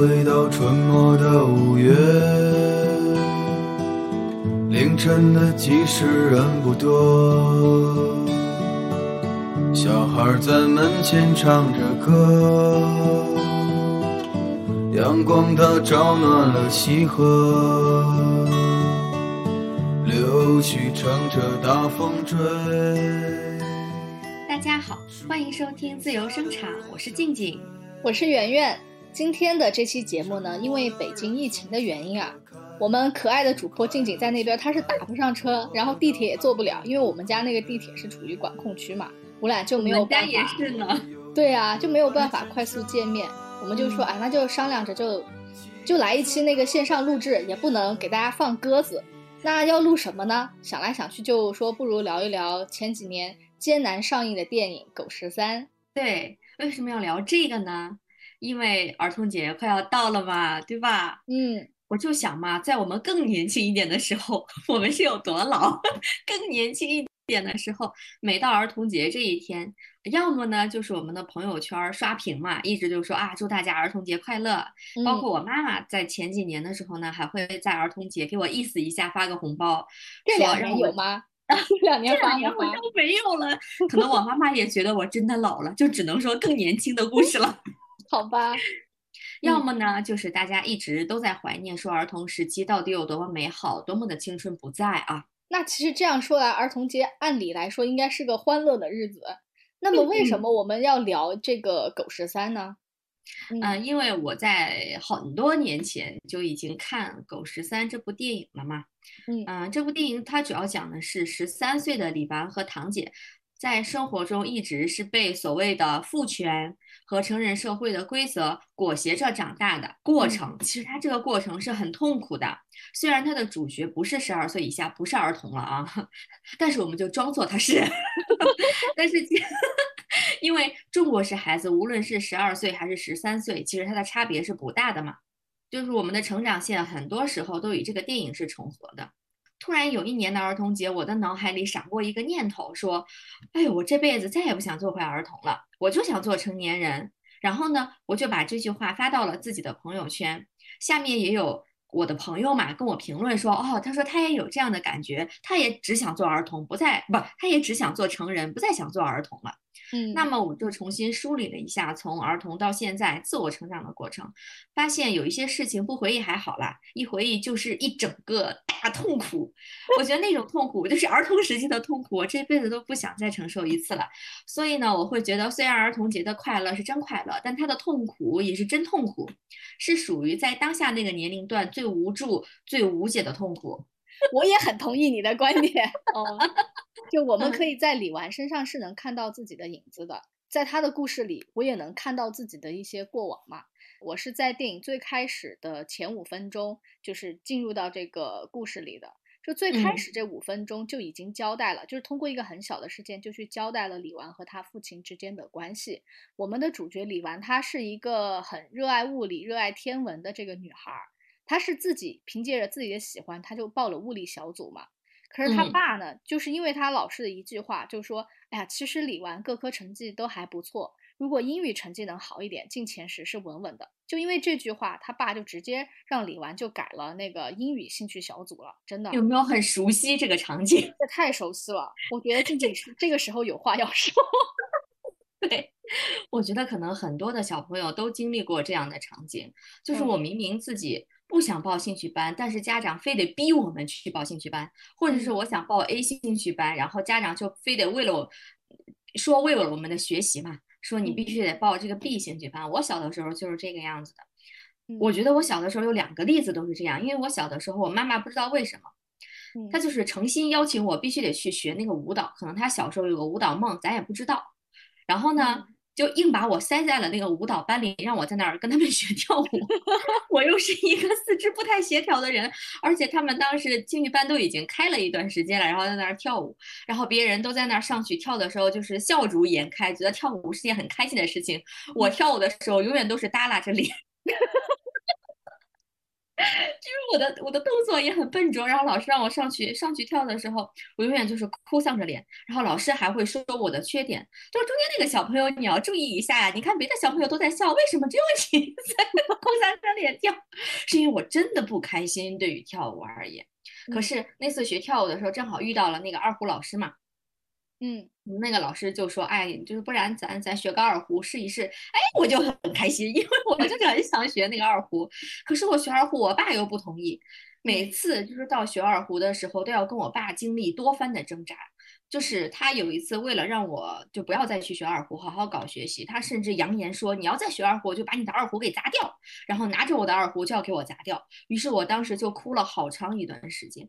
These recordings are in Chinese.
回到春末的五月，凌晨的集市人不多，小孩在门前唱着歌，阳光它照暖了溪河，柳絮乘着大风追。大家好，欢迎收听自由生产，我是静静。我是圆圆。今天的这期节目呢，因为北京疫情的原因啊，我们可爱的主播静静在那边，她是打不上车，然后地铁也坐不了，因为我们家那个地铁是处于管控区嘛，我俩就没有办法。也是呢。对啊，就没有办法快速见面。我们就说，哎，那就商量着就就来一期那个线上录制，也不能给大家放鸽子。那要录什么呢？想来想去，就说不如聊一聊前几年艰难上映的电影《狗十三》。对。为什么要聊这个呢？因为儿童节快要到了嘛，对吧？嗯，我就想嘛，在我们更年轻一点的时候，我们是有多老？更年轻一点的时候，每到儿童节这一天，要么呢就是我们的朋友圈刷屏嘛，一直就说啊，祝大家儿童节快乐。包括我妈妈在前几年的时候呢，还会在儿童节给我意思一下发个红包。这两年有吗？两年两年好像没有了，可能我妈妈也觉得我真的老了，就只能说更年轻的故事了。好吧，要么呢，就是大家一直都在怀念，说儿童时期到底有多么美好，多么的青春不在啊。那其实这样说来，儿童节按理来说应该是个欢乐的日子。那么为什么我们要聊这个狗十三呢？嗯，因为我在很多年前就已经看《狗十三》这部电影了嘛。嗯，这部电影它主要讲的是十三岁的李纨和堂姐在生活中一直是被所谓的父权和成人社会的规则裹挟着长大的过程。其实他这个过程是很痛苦的。虽然他的主角不是十二岁以下，不是儿童了啊，但是我们就装作他是。但是。因为中国式孩子，无论是十二岁还是十三岁，其实它的差别是不大的嘛。就是我们的成长线，很多时候都与这个电影是重合的。突然有一年的儿童节，我的脑海里闪过一个念头，说：“哎呦，我这辈子再也不想做回儿童了，我就想做成年人。”然后呢，我就把这句话发到了自己的朋友圈，下面也有我的朋友嘛跟我评论说：“哦，他说他也有这样的感觉，他也只想做儿童，不再不，他也只想做成人，不再想做儿童了。”嗯，那么我就重新梳理了一下从儿童到现在自我成长的过程，发现有一些事情不回忆还好啦，一回忆就是一整个大痛苦。我觉得那种痛苦就是儿童时期的痛苦，我这辈子都不想再承受一次了。所以呢，我会觉得虽然儿童节的快乐是真快乐，但他的痛苦也是真痛苦，是属于在当下那个年龄段最无助、最无解的痛苦。我也很同意你的观点 哦，就我们可以在李纨身上是能看到自己的影子的，在他的故事里，我也能看到自己的一些过往嘛。我是在电影最开始的前五分钟，就是进入到这个故事里的，就最开始这五分钟就已经交代了，就是通过一个很小的事件就去交代了李纨和他父亲之间的关系。我们的主角李纨，她是一个很热爱物理、热爱天文的这个女孩。他是自己凭借着自己的喜欢，他就报了物理小组嘛。可是他爸呢，就是因为他老师的一句话，就说：“哎呀，其实李纨各科成绩都还不错，如果英语成绩能好一点，进前十是稳稳的。”就因为这句话，他爸就直接让李纨就改了那个英语兴趣小组了。真的有没有很熟悉这个场景？这太熟悉了，我觉得静静是这个时候有话要说。对，我觉得可能很多的小朋友都经历过这样的场景，就是我明明自己。不想报兴趣班，但是家长非得逼我们去报兴趣班，或者是我想报 A 兴趣班，然后家长就非得为了我说为了我们的学习嘛，说你必须得报这个 B 兴趣班。我小的时候就是这个样子的。我觉得我小的时候有两个例子都是这样，因为我小的时候我妈妈不知道为什么，她就是诚心邀请我必须得去学那个舞蹈，可能她小时候有个舞蹈梦，咱也不知道。然后呢？就硬把我塞在了那个舞蹈班里，让我在那儿跟他们 学跳舞。我又是一个四肢不太协调的人，而且他们当时兴趣班都已经开了一段时间了，然后在那儿跳舞，然后别人都在那儿上去跳的时候，就是笑逐颜开，觉得跳舞是件很开心的事情。我跳舞的时候永远都是耷拉着脸。就是我的我的动作也很笨拙，然后老师让我上去上去跳的时候，我永远就是哭丧着脸，然后老师还会说我的缺点，就是中间那个小朋友你要注意一下呀，你看别的小朋友都在笑，为什么只有你 在哭丧着脸跳？是因为我真的不开心，对于跳舞而言。可是那次学跳舞的时候，正好遇到了那个二胡老师嘛。嗯，那个老师就说，哎，就是不然咱咱学个二胡试一试，哎，我就很开心，因为我就是很想学那个二胡。可是我学二胡，我爸又不同意，每次就是到学二胡的时候，都要跟我爸经历多番的挣扎。就是他有一次为了让我就不要再去学二胡，好好搞学习，他甚至扬言说，你要再学二胡，就把你的二胡给砸掉，然后拿着我的二胡就要给我砸掉。于是我当时就哭了好长一段时间，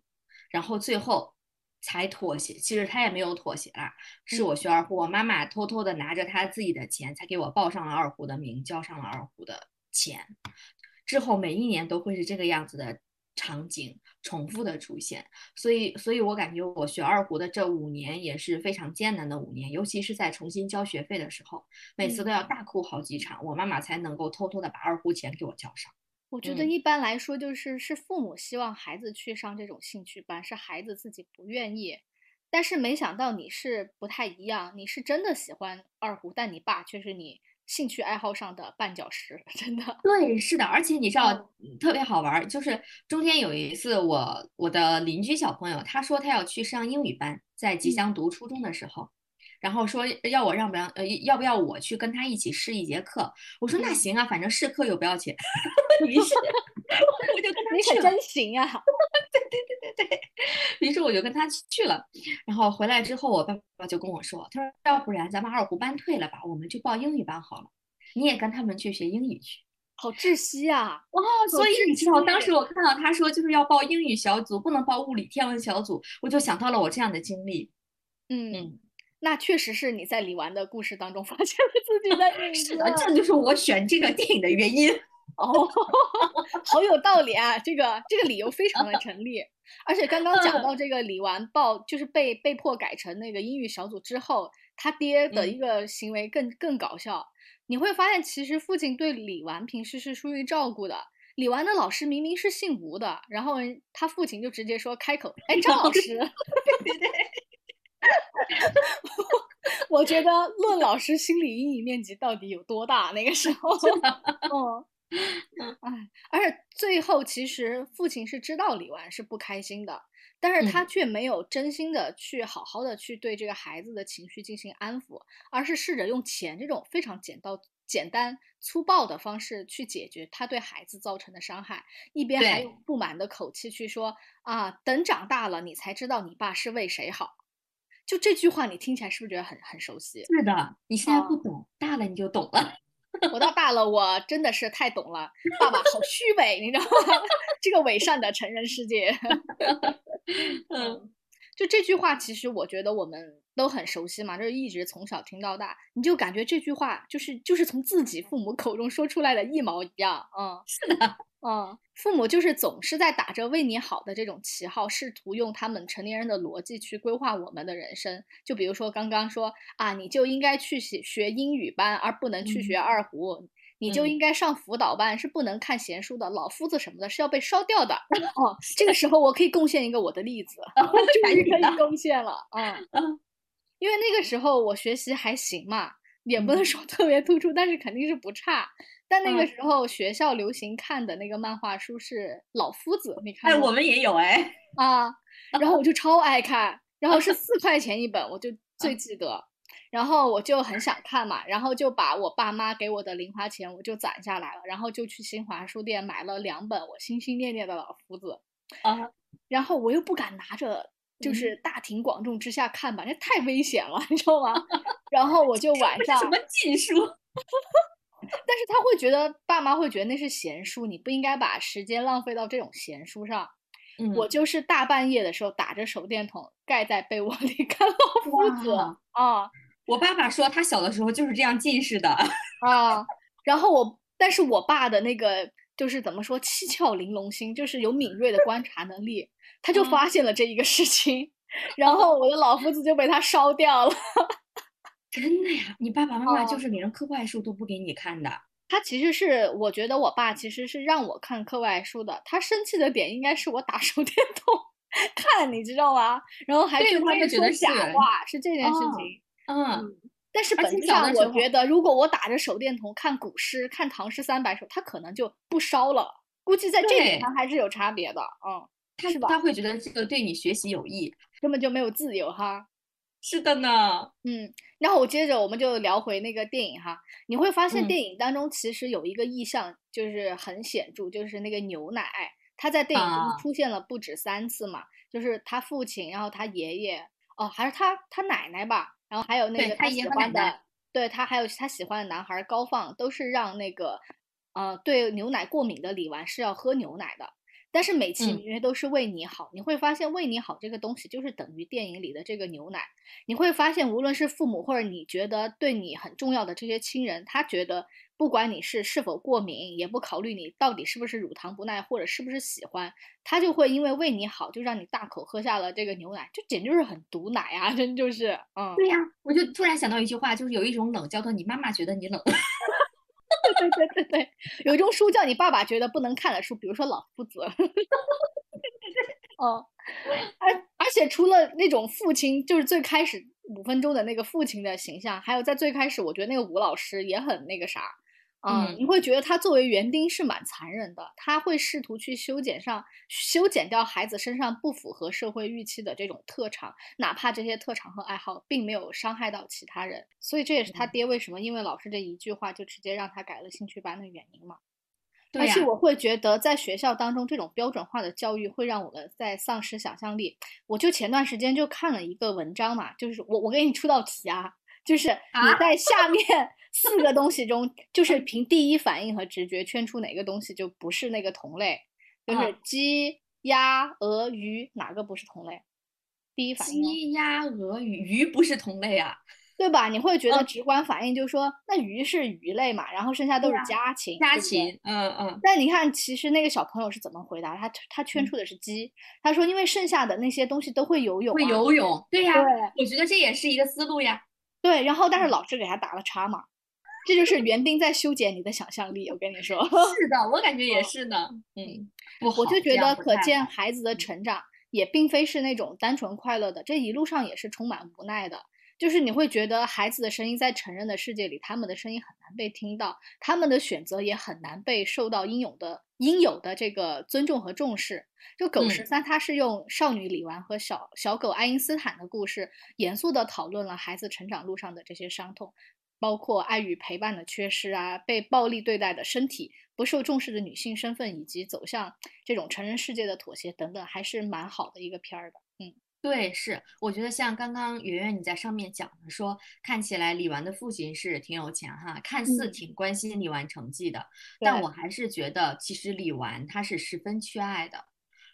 然后最后。才妥协，其实他也没有妥协啦，是我学二胡，我妈妈偷偷的拿着她自己的钱，才给我报上了二胡的名，交上了二胡的钱。之后每一年都会是这个样子的场景重复的出现，所以，所以我感觉我学二胡的这五年也是非常艰难的五年，尤其是在重新交学费的时候，每次都要大哭好几场，我妈妈才能够偷偷的把二胡钱给我交上。我觉得一般来说，就是是父母希望孩子去上这种兴趣班，是孩子自己不愿意。但是没想到你是不太一样，你是真的喜欢二胡，但你爸却是你兴趣爱好上的绊脚石，真的。对，是的，而且你知道特别好玩，就是中间有一次，我我的邻居小朋友他说他要去上英语班，在吉祥读初中的时候。然后说要我让不让呃要不要我去跟他一起试一节课？我说那行啊，反正试课又不要钱。于是我就跟他去了。真行啊！对对对对对。于是我就跟他去了。然后回来之后，我爸爸就跟我说：“他说要不然咱们二胡班退了吧，我们就报英语班好了。你也跟他们去学英语去。”好窒息啊！哇，所以你知道当时我看到他说就是要报英语小组，不能报物理天文小组，我就想到了我这样的经历。嗯嗯。那确实是你在李纨的故事当中发现了自己的 影子，这就是我选这个电影的原因。哦，好有道理啊，这个这个理由非常的成立。而且刚刚讲到这个李纨报，就是被被迫改成那个英语小组之后，他爹的一个行为更更搞笑。你会发现，其实父亲对李纨平时是疏于照顾的。李纨的老师明明是姓吴的，然后他父亲就直接说开口，哎，张老师。对对 对。我觉得论老师心理阴影面积到底有多大？那个时候，嗯，哎，而且最后其实父亲是知道李纨是不开心的，但是他却没有真心的去好好的去对这个孩子的情绪进行安抚，而是试着用钱这种非常简到简单粗暴的方式去解决他对孩子造成的伤害，一边还用不满的口气去说啊，等长大了你才知道你爸是为谁好。就这句话，你听起来是不是觉得很很熟悉？是的，你现在不懂，大了你就懂了。我到大了，我真的是太懂了。爸爸好虚伪，你知道吗？这个伪善的成人世界。嗯，就这句话，其实我觉得我们都很熟悉嘛，就是一直从小听到大，你就感觉这句话就是就是从自己父母口中说出来的一毛一样。嗯，是的。嗯，父母就是总是在打着为你好的这种旗号，试图用他们成年人的逻辑去规划我们的人生。就比如说刚刚说啊，你就应该去学学英语班，而不能去学二胡；你就应该上辅导班，是不能看闲书的。老夫子什么的是要被烧掉的。哦，这个时候我可以贡献一个我的例子，终于可以贡献了。嗯嗯，因为那个时候我学习还行嘛，也不能说 特别突出，但是肯定是不差。但那个时候学校流行看的那个漫画书是《老夫子》，你看？哎，我们也有哎。啊，然后我就超爱看，然后是四块钱一本，我就 最记得，然后我就很想看嘛，然后就把我爸妈给我的零花钱我就攒下来了，然后就去新华书店买了两本我心心念念的《老夫子》啊，然后我又不敢拿着，就是大庭广众之下看吧，那太危险了，你知道吗？然后我就晚上什么禁书？但是他会觉得爸妈会觉得那是闲书，你不应该把时间浪费到这种闲书上。我就是大半夜的时候打着手电筒盖在被窝里看《老夫子》啊。我爸爸说他小的时候就是这样近视的 啊。然后我，但是我爸的那个就是怎么说七窍玲珑心，就是有敏锐的观察能力，他就发现了这一个事情，然后我的老夫子就被他烧掉了。真的呀，你爸爸妈妈就是连课外书都不给你看的。他其实是，我觉得我爸其实是让我看课外书的。他生气的点应该是我打手电筒看，你知道吗？然后还对对他们说假话，是这件事哦情。嗯，但是本质上，我觉得如果我打着手电筒看古诗、看唐诗三百首，他可能就不烧了。估计在这点上还是有差别的，嗯，他是吧他会觉得这个对你学习有益。根本就没有自由哈。是的呢，嗯，然后我接着我们就聊回那个电影哈，你会发现嗯电影当中其实有一个意象就是很显著，就是那个牛奶，他在电影中啊出现了不止三次嘛，就是他父亲，然后他爷爷，哦，还是他他奶奶吧，然后还有那个他喜欢的，对他还有他喜欢的男孩高放，都是让那个呃对牛奶过敏的李纨是要喝牛奶的。但是美其嗯名曰都是为你好，你会发现为你好这个东西就是等于电影里的这个牛奶。你会发现，无论是父母或者你觉得对你很重要的这些亲人，他觉得不管你是是否过敏，也不考虑你到底是不是乳糖不耐或者是不是喜欢，他就会因为为你好，就让你大口喝下了这个牛奶，这简直就是很毒奶啊！真就是，嗯，对呀，我就突然想到一句话，就是有一种冷叫做你妈妈觉得你冷。对对对对，有一种书叫你爸爸觉得不能看的书，比如说《老夫子》。哦，而而且除了那种父亲，就是最开始五分钟的那个父亲的形象，还有在最开始，我觉得那个吴老师也很那个啥，嗯你会觉得他作为园丁是蛮残忍的，他会试图去修剪上修剪掉孩子身上不符合社会预期的这种特长，哪怕这些特长和爱好并没有伤害到其他人，所以这也是他嗯。爹为什么因为老师这一句话就直接让他改了兴趣班的原因嘛。而且。我会觉得，在学校当中，这种标准化的教育会让我们在丧失想象力。我就前段时间就看了一个文章嘛，就是我我给你出道题啊，就是你啊在下面四个东西中，就是凭第一反应和直觉圈出哪个东西就不是那个同类，就是啊鸡、鸭、鹅、鱼哪个不是同类？第一反应哦，鸡、鸭、鹅、鱼，鱼不是同类啊，对吧？你会觉得嗯直观反应就是说，那鱼是鱼类嘛，然后剩下都是家禽，家禽，嗯嗯，但你看，其实那个小朋友是怎么回答？他他圈嗯出的是鸡，他说因为剩下的那些东西都会游泳、啊，会游泳，对呀，对我觉得这也是一个思路呀。对，然后但是嗯老师给他打了叉嘛，这就是园丁在修剪你的想象力。我跟你说，是的，我感觉也是呢。嗯，我，我就觉得可见孩子的嗯成长也并非是那种单纯快乐的，这一路上也是充满无奈的。就是你会觉得孩子的声音在成人的世界里，他们的声音很难被听到，他们的选择也很难被受到应有的应有的这个尊重和重视。就狗十嗯三，它是用少女李纨和小小狗爱因斯坦的故事，严肃地讨论了孩子成长路上的这些伤痛，包括爱与陪伴的缺失啊，被暴力对待的身体，不受重视的女性身份，以及走向这种成人世界的妥协等等，还是蛮好的一个片儿的。嗯，对，是，我觉得像刚刚圆圆你在上面讲的说，看起来李纨的父亲是挺有钱哈，看似嗯。挺关心李纨成绩的，但我还是觉得其实李纨她是十分缺爱的，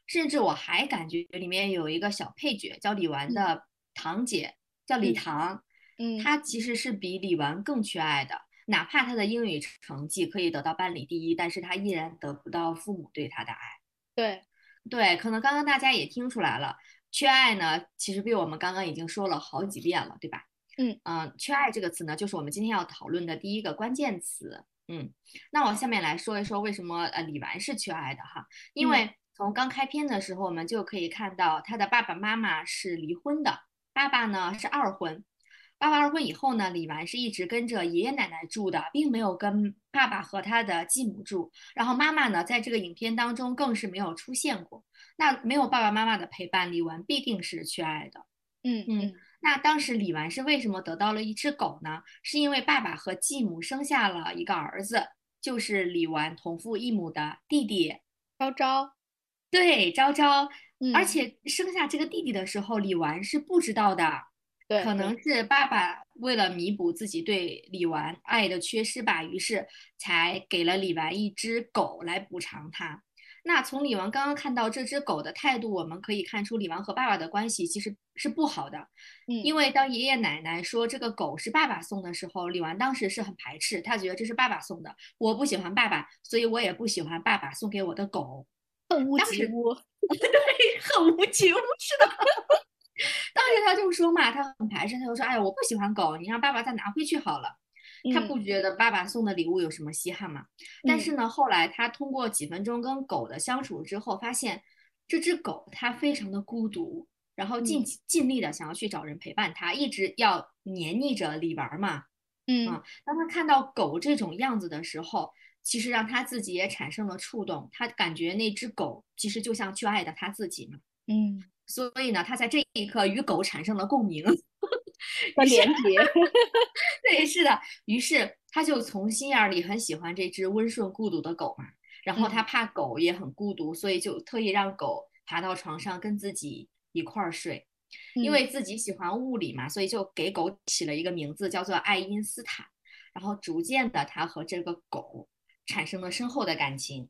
甚至我还感觉里面有一个小配角叫李纨嗯。的堂姐，叫李嗯。唐，嗯他其实是比李纨更缺爱的。哪怕他的英语成绩可以得到班里第一，但是他依然得不到父母对他的爱。对，对，可能刚刚大家也听出来了，缺爱呢，其实被我们刚刚已经说了好几遍了，对吧？嗯嗯，缺爱这个词呢，就是我们今天要讨论的第一个关键词。嗯，那我下面来说一说为什么呃李纨是缺爱的哈，因嗯为从刚开篇的时候，我们就可以看到他的爸爸妈妈是离婚的，爸爸呢是二婚。爸爸二婚以后呢，李纨是一直跟着爷爷奶奶住的，并没有跟爸爸和他的继母住。然后妈妈呢，在这个影片当中更是没有出现过。那没有爸爸妈妈的陪伴，李纨必定是缺爱的。嗯嗯嗯那当时李纨是为什么得到了一只狗呢？是因为爸爸和继母生下了一个儿子，就是李纨同父异母的弟弟，昭昭，对，昭昭。而嗯且生下这个弟弟的时候，李纨是不知道的，对，可能是爸爸为了弥补自己对李纨爱的缺失吧，于是才给了李纨一只狗来补偿他。那从李纨刚刚看到这只狗的态度，我们可以看出李纨和爸爸的关系其实是不好的。嗯因为当爷爷奶奶说这个狗是爸爸送的时候，李纨当时是很排斥，他觉得这是爸爸送的，我不喜欢爸爸，所以我也不喜欢爸爸送给我的狗。恨屋及乌，很无情，是的。当时他就说嘛，他很排斥，他就说：“哎呀，我不喜欢狗，你让爸爸再拿回去好了。”他不觉得爸爸送的礼物有什么稀罕嘛。但是呢，后来他通过几分钟跟狗的相处之后，发现这只狗它非常的孤独，然后尽尽力的想要去找人陪伴它，一直要黏腻着李玩嘛。嗯，当他看到狗这种样子的时候，其实让他自己也产生了触动，他感觉那只狗其实就像去爱的他自己嘛。嗯，所以呢，他在这一刻与狗产生了共鸣 和连接。对，是的。于是他就从心眼里很喜欢这只温顺孤独的狗嘛。然后他怕狗也很孤独，所以就特意让狗爬到床上跟自己一块儿睡。因为自己喜欢物理嘛，所以就给狗起了一个名字，叫做爱因斯坦。然后逐渐的，他和这个狗产生了深厚的感情。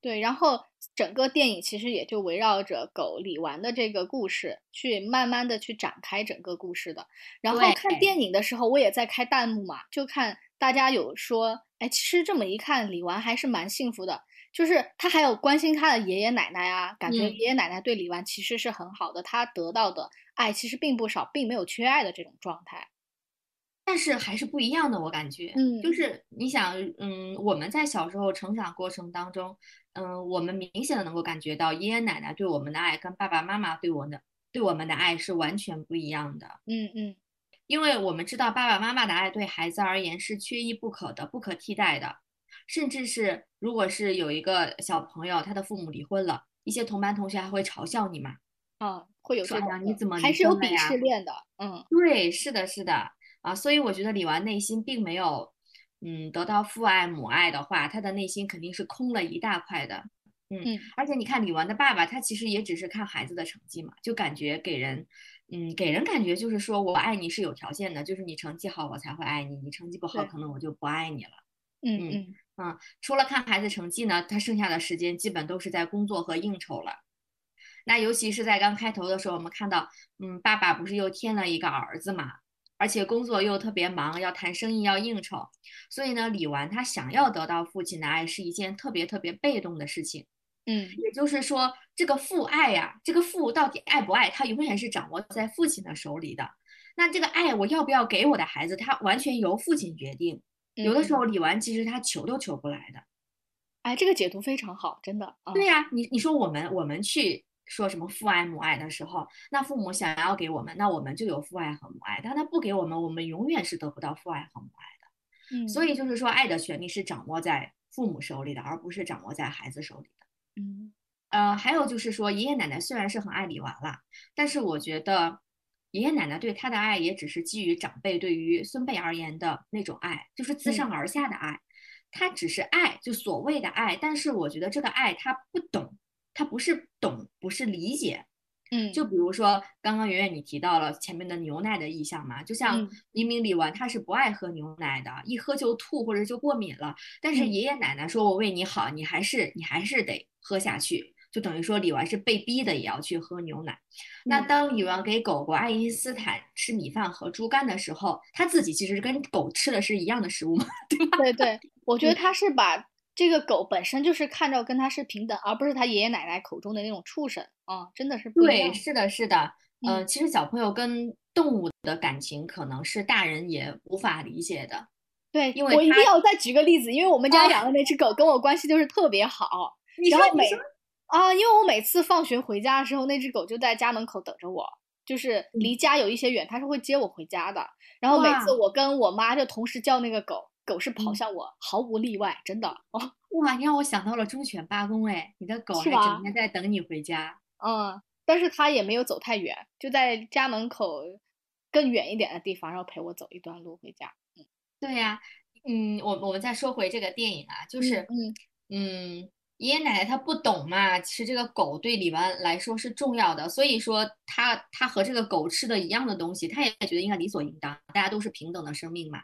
对，然后整个电影其实也就围绕着狗李纨的这个故事去慢慢的去展开整个故事的。然后看电影的时候，我也在开弹幕嘛，就看大家有说，哎，其实这么一看，李纨还是蛮幸福的。就是他还有关心他的爷爷奶奶啊，感觉爷爷奶奶对李纨其实是很好的，他得到的爱其实并不少，并没有缺爱的这种状态。但是还是不一样的，我感觉，嗯，就是你想，嗯，我们在小时候成长过程当中，嗯，我们明显的能够感觉到爷爷奶奶对我们的爱跟爸爸妈妈对我的对我们的爱是完全不一样的。嗯嗯，因为我们知道爸爸妈妈的爱对孩子而言是缺一不可的、不可替代的。甚至是，如果是有一个小朋友，他的父母离婚了，一些同班同学还会嘲笑你嘛？啊，会有说你怎么还是有鄙视链的？嗯，对，是的，是的，啊，所以我觉得李纨内心并没有，嗯，得到父爱母爱的话，他的内心肯定是空了一大块的。嗯，而且你看李纨的爸爸，他其实也只是看孩子的成绩嘛，就感觉给人，嗯，给人感觉就是说我爱你是有条件的，就是你成绩好我才会爱你，你成绩不好可能我就不爱你了。嗯嗯。嗯，除了看孩子成绩呢，他剩下的时间基本都是在工作和应酬了。那尤其是在刚开头的时候，我们看到，嗯，爸爸不是又添了一个儿子嘛，而且工作又特别忙，要谈生意，要应酬，所以呢，李纨他想要得到父亲的爱是一件特别特别被动的事情。嗯，也就是说，这个父爱呀，这个父到底爱不爱他，永远是掌握在父亲的手里的。那这个爱我要不要给我的孩子，他完全由父亲决定。有的时候李纨其实他求都求不来的，哎，这个解读非常好，真的。对呀，你你说我们我们去说什么父爱母爱的时候，那父母想要给我们，那我们就有父爱和母爱；但他不给我们，我们永远是得不到父爱和母爱的。嗯，所以就是说，爱的权利是掌握在父母手里的，而不是掌握在孩子手里的。嗯，呃，还有就是说，爷爷奶奶虽然是很爱李娃娃，但是我觉得。爷爷奶奶对他的爱也只是基于长辈对于孙辈而言的那种爱，就是自上而下的爱。他只是爱，就所谓的爱。但是我觉得这个爱他不懂，他不是懂，不是理解。嗯，就比如说刚刚圆圆你提到了前面的牛奶的意象嘛，就像明明李纨他是不爱喝牛奶的，一喝就吐或者就过敏了，但是爷爷奶奶说我为你好，你还是你还是得喝下去。就等于说李纨是被逼的，也要去喝牛奶。那当李纨给狗狗爱因斯坦吃米饭和猪肝的时候，他自己其实跟狗吃的是一样的食物嘛，对吧？对对，我觉得他是把这个狗本身就是看着跟它是平等，而不是它爷爷奶奶口中的那种畜生啊，真的是对，是的，是的。嗯，其实小朋友跟动物的感情可能是大人也无法理解的。对，因为我一定要再举个例子，因为我们家养的那只狗跟我关系就是特别好，然后每。啊，因为我每次放学回家的时候，那只狗就在家门口等着我，就是离家有一些远，它是会接我回家的。然后每次我跟我妈就同时叫那个狗，狗是跑向我，毫无例外，真的。哦，哇，你让我想到了忠犬八公哎，你的狗还整天在等你回家。嗯，但是它也没有走太远，就在家门口更远一点的地方，然后陪我走一段路回家。嗯，对呀，嗯，我我们再说回这个电影啊，就是嗯嗯。爷爷奶奶他不懂嘛，其实这个狗对李纨来说是重要的，所以说他他和这个狗吃的一样的东西，他也觉得应该理所应当，大家都是平等的生命嘛。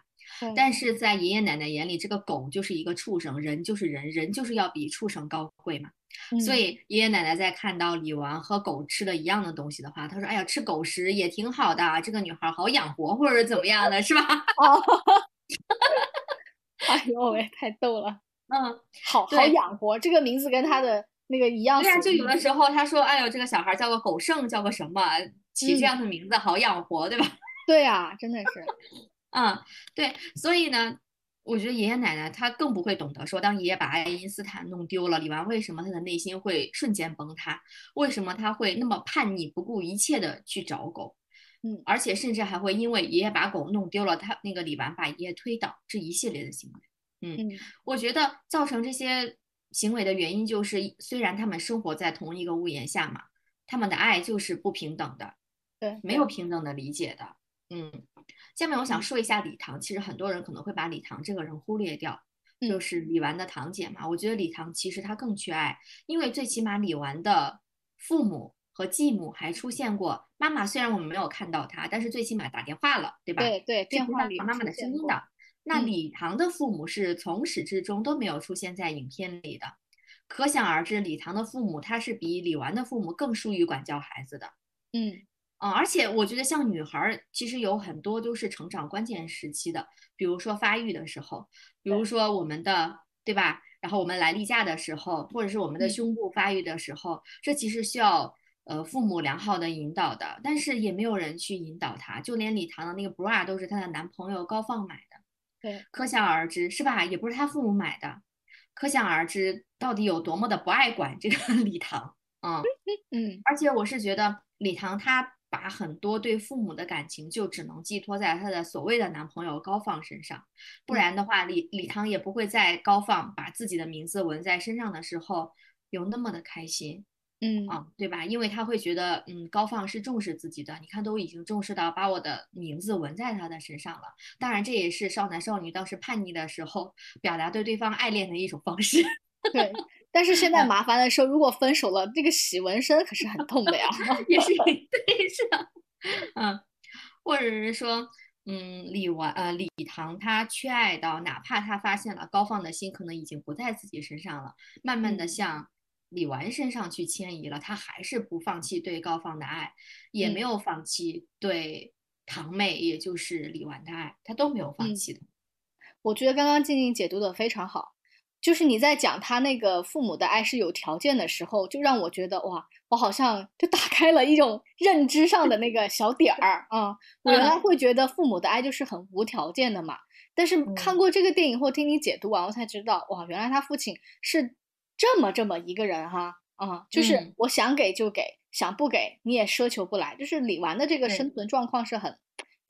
但是在爷爷奶奶眼里，这个狗就是一个畜生，人就是人，人就是要比畜生高贵嘛。所以爷爷奶奶在看到李纨和狗吃的一样的东西的话，他说：“哎呀，吃狗食也挺好的，这个女孩好养活，或者怎么样的，是吧？”哦，哎呦喂，太逗了。嗯，好好养活这个名字跟他的那个一样。对呀，就有的时候他说：“哎呦，这个小孩叫个狗剩，叫个什么，起这样的名字好养活，对吧？” 对呀，真的是。嗯，对，所以呢，我觉得爷爷奶奶他更不会懂得说，当爷爷把爱因斯坦弄丢了，李纨为什么他的内心会瞬间崩塌？为什么他会那么叛逆，不顾一切的去找狗？嗯，而且甚至还会因为爷爷把狗弄丢了，他那个李纨把爷爷推倒，这一系列的行为。嗯，我觉得造成这些行为的原因就是，虽然他们生活在同一个屋檐下嘛，他们的爱就是不平等的，对，没有平等的理解的。嗯，下面我想说一下李唐，其实很多人可能会把李唐这个人忽略掉，就是李纨的堂姐嘛。我觉得李唐其实她更缺爱，因为最起码李纨的父母。和继母还出现过，妈妈虽然我们没有看到她，但是最起码打电话了，对吧？对对，电话里妈妈的声音的。那李唐的父母是从始至终都没有出现在影片里的，可想而知，李唐的父母他是比李纨的父母更疏于管教孩子的。嗯嗯，而且我觉得像女孩儿，其实有很多都是成长关键时期的，比如说发育的时候，比如说我们的，对吧？然后我们来例假的时候，或者是我们的胸部发育的时候，这其实需要。呃，父母良好的引导的，但是也没有人去引导她，就连李唐的那个 bra 都是她的男朋友高放买的，对，可想而知是吧？也不是她父母买的，可想而知到底有多么的不爱管这个 李唐嗯嗯，而且我是觉得李唐她把很多对父母的感情就只能寄托在她的所谓的男朋友高放身上，不然的话，李李唐也不会在高放把自己的名字纹在身上的时候有那么的开心。嗯啊，对吧？因为他会觉得，嗯，高放是重视自己的。你看，都已经重视到把我的名字纹在他的身上了。当然，这也是少男少女当时叛逆的时候表达对对方爱恋的一种方式。对，但是现在麻烦的是，如果分手了，这个洗纹身可是很痛的呀。也是对，是的。嗯，或者是说，嗯，李纨呃李唐他缺爱到，哪怕他发现了高放的心可能已经不在自己身上了，慢慢的向。李纨身上去迁移了，他还是不放弃对高放的爱，也没有放弃对堂妹，也就是李纨的爱，他都没有放弃的。我觉得刚刚静静解读的非常好，就是你在讲他那个父母的爱是有条件的时候，就让我觉得哇，我好像就打开了一种认知上的那个小点儿啊。我原来会觉得父母的爱就是很无条件的嘛，但是看过这个电影或听你解读完，我才知道哇，原来他父亲是。这么这么一个人哈，啊，就是我想给就给，想不给你也奢求不来。就是李纨的这个生存状况是很，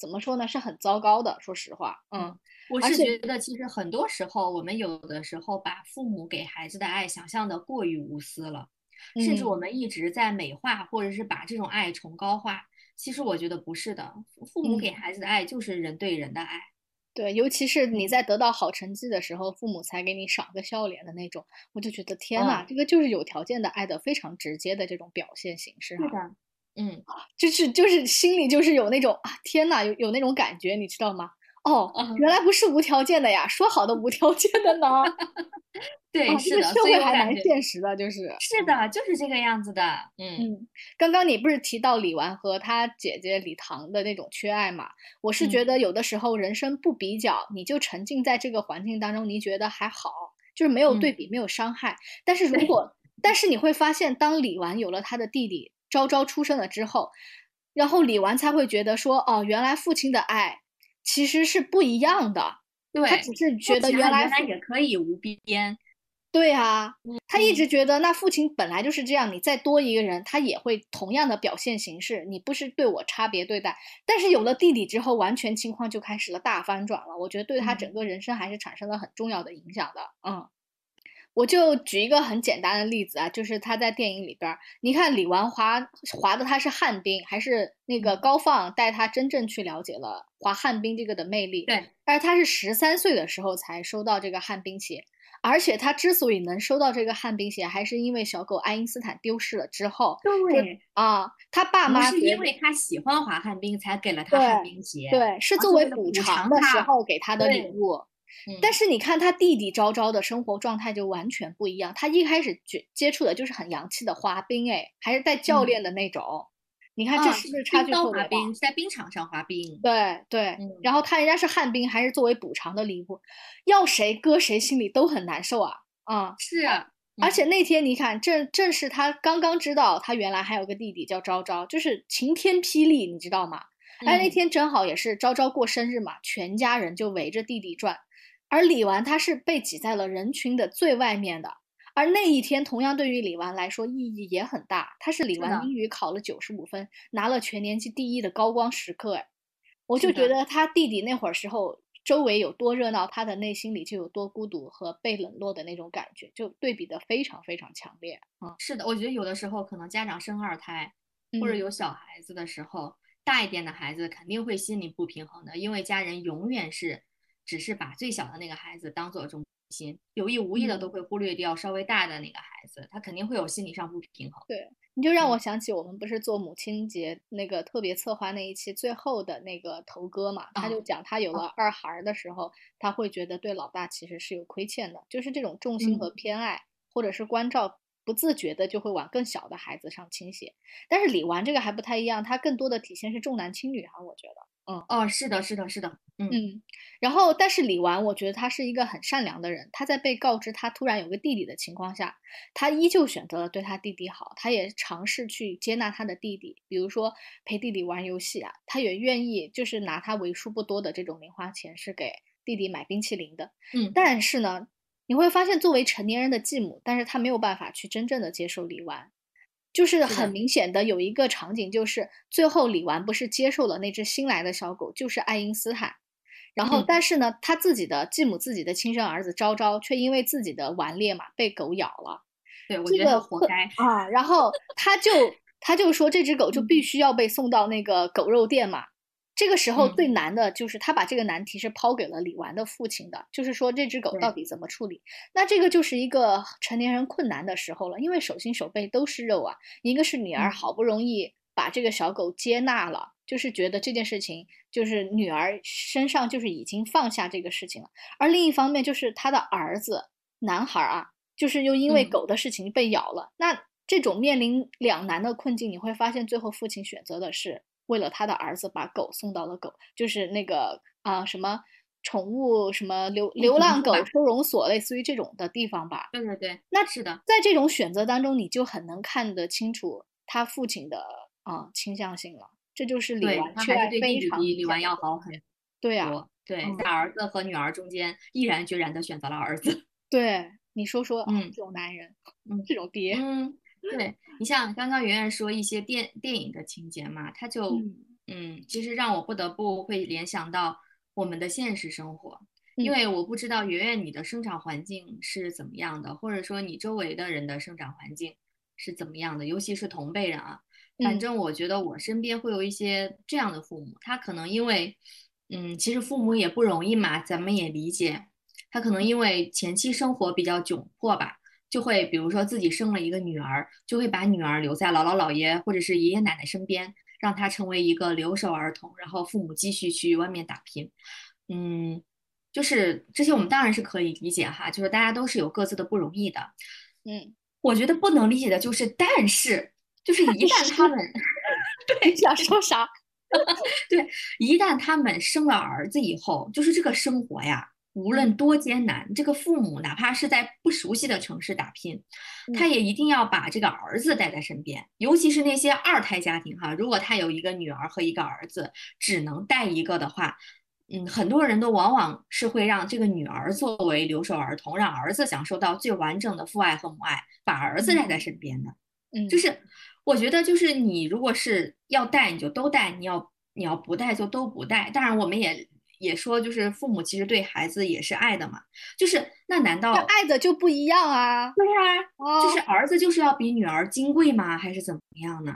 怎么说呢，是很糟糕的。说实话，嗯，我是觉得其实很多时候我们有的时候把父母给孩子的爱想象的过于无私了，甚至我们一直在美化或者是把这种爱崇高化。其实我觉得不是的，父母给孩子的爱就是人对人的爱。对，尤其是你在得到好成绩的时候，父母才给你赏个笑脸的那种，我就觉得天呐，这个就是有条件的爱的非常直接的这种表现形式哈。嗯，就是就是心里就是有那种啊，天呐，有有那种感觉，你知道吗？哦，原来不是无条件的呀，说好的无条件的呢？对，这个社会还蛮现实的，就是是的，就是这个样子的。嗯，刚刚你不是提到李纨和她姐姐李唐的那种缺爱嘛？我是觉得有的时候人生不比较，你就沉浸在这个环境当中，你觉得还好，就是没有对比，没有伤害。但是如果，但是你会发现，当李纨有了他的弟弟昭昭出生了之后，然后李纨才会觉得说，哦，原来父亲的爱其实是不一样的。对，他只是觉得原来也可以无边。对啊，他一直觉得那父亲本来就是这样，你再多一个人，他也会同样的表现形式，你不是对我差别对待。但是有了弟弟之后，完全情况就开始了大翻转了。我觉得对他整个人生还是产生了很重要的影响的。嗯，我就举一个很简单的例子啊，就是他在电影里边，你看李纨滑滑的他是旱冰，还是那个高放带他真正去了解了滑旱冰这个的魅力？对，但是他是十三岁的时候才收到这个旱冰鞋。而且他之所以能收到这个旱冰鞋，还是因为小狗爱因斯坦丢失了之后。对啊，他爸妈是因为他喜欢滑旱冰，才给了他旱冰鞋。对，是作为补偿的时候给他的礼物。但是你看他弟弟昭昭的生活状态就完全不一样。他一开始接接触的就是很洋气的滑冰，哎，还是带教练的那种。你看这是不是差距特别大？在冰场上滑冰，对对。然后他人家是旱冰，还是作为补偿的礼物，要谁搁谁心里都很难受啊啊！是，而且那天你看，正正是他刚刚知道他原来还有个弟弟叫昭昭，就是晴天霹雳，你知道吗？哎，那嗯天正好也是昭昭过生日嘛，全家人就围着弟弟转，而李纨她是被挤在了人群的最外面的。而那一天，同样对于李纨来说意义也很大。她是李纨英语考了九十五分，拿了全年级第一的高光时刻。哎，我就觉得他弟弟那会儿时候，周围有多热闹，他的内心里就有多孤独和被冷落的那种感觉，就对比的非常非常强烈。嗯是的，我觉得有的时候可能家长生二胎或者嗯有小孩子的时候，大一点的孩子肯定会心里不平衡的，因为家人永远是只是把最小的那个孩子当做中心，有意无意的都嗯会忽略掉稍微大的那个孩子，他肯定会有心理上不平衡。对，你就让我嗯想起我们不是做母亲节那个特别策划那一期最后的那个头哥嘛，他就啊讲他有了二孩儿的时候，他会觉得对老大其实是有亏欠的，就是这种重心和嗯偏爱或者是关照，不自觉的就会往更小的孩子上倾斜。但是李纨这个还不太一样，他更多的体现是重男轻女哈，我觉得。哦，是的，是的，是的，嗯嗯，然后但是李纨，我觉得他是一个很善良的人。他在被告知他突然有个弟弟的情况下，他依旧选择了对他弟弟好，他也尝试去接纳他的弟弟，比如说陪弟弟玩游戏啊，他也愿意就是拿他为数不多的这种零花钱是给弟弟买冰淇淋的。嗯，但是呢，你会发现作为成年人的继母，但是他没有办法去真正的接受李纨。就是是很明显的有一个场景，就是最后李纨不是接受了那只新来的小狗，就是爱因斯坦。然后，嗯但是呢，他自己的继母自己的亲生儿子昭昭却因为自己的顽劣嘛，被狗咬了。对，我觉得他活该。啊，然后他就他就说这只狗就嗯必须要被送到那个狗肉店嘛。这个时候嗯。最难的就是他把这个难题是抛给了李纨的父亲的，就是说这只狗到底怎么处理？那这个就是一个成年人困难的时候了，因为手心手背都是肉啊。一个是女儿嗯。好不容易把这个小狗接纳了，就是觉得这件事情就是女儿身上就是已经放下这个事情了，而另一方面就是他的儿子男孩儿啊，就是又因为嗯。狗的事情被咬了，那这种面临两难的困境，你会发现最后父亲选择的是为了他的儿子把狗送到了狗，就是那个啊、什么宠物什么流流浪狗收容所，类似于这种的地方吧。对对对，那是的，在这种选择当中，你就很能看得清楚他父亲的啊、倾向性了。这就是李对纨缺爱他还是对弟非常比李纨要好很对啊，对，嗯在儿子和女儿中间，毅然决然的选择了儿子。对，你说说，啊嗯这种男人，嗯这种爹，嗯，对你像刚刚圆圆说一些电电影的情节嘛，它就嗯嗯，其实让我不得不会联想到我们的现实生活，因嗯为我不知道圆圆你的生长环境是怎么样的，或者说你周围的人的生长环境是怎么样的，尤其是同辈人啊。反嗯正我觉得我身边会有一些这样的父母，他可能因为，嗯，其实父母也不容易嘛，咱们也理解，他可能因为前期生活比较窘迫吧。就会比如说自己生了一个女儿，就会把女儿留在姥姥姥爷或者是爷爷奶奶身边，让她成为一个留守儿童，然后父母继续去外面打拼。嗯，就是这些我们当然是可以理解哈，就是大家都是有各自的不容易的。嗯，我觉得不能理解的就是，但是就是 一旦他们 对想说啥？对一旦他们生了儿子以后，就是这个生活呀，无论多艰难，这个父母哪怕是在不熟悉的城市打拼，他也一定要把这个儿子带在身边。尤其是那些二胎家庭哈，如果他有一个女儿和一个儿子，只能带一个的话，嗯，很多人都往往是会让这个女儿作为留守儿童，让儿子享受到最完整的父爱和母爱，把儿子带在身边的。嗯，就是我觉得，就是你如果是要带，你就都带；你要你要不带，就都不带。当然，我们也也说，就是父母其实对孩子也是爱的嘛。就是那难道那爱的就不一样啊。对呀、哦，就是儿子就是要比女儿金贵吗？还是怎么样呢？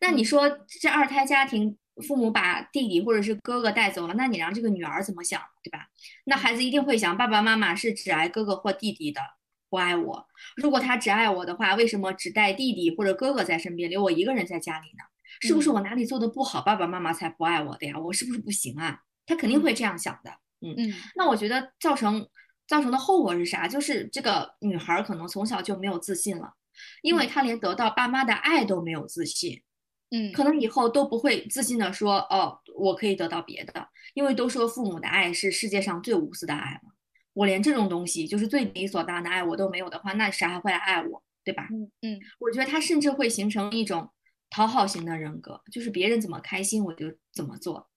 那你说这二胎家庭，父母把弟弟或者是哥哥带走了，那你让这个女儿怎么想，对吧？那孩子一定会想，爸爸妈妈是只爱哥哥或弟弟的，不爱我。如果他只爱我的话，为什么只带弟弟或者哥哥在身边，留我一个人在家里呢？是不是我哪里做的不好，爸爸妈妈才不爱我的呀？我是不是不行啊？他肯定会这样想的。嗯嗯那我觉得造成造成的后果是啥？就是这个女孩儿可能从小就没有自信了，因为她连得到爸妈的爱都没有自信，嗯，可能以后都不会自信的说，哦，我可以得到别的，因为都说父母的爱是世界上最无私的爱嘛。我连这种东西，就是最理所当然的爱我都没有的话，那谁还会来爱我，对吧？嗯嗯我觉得他甚至会形成一种讨好型的人格，就是别人怎么开心我就怎么做，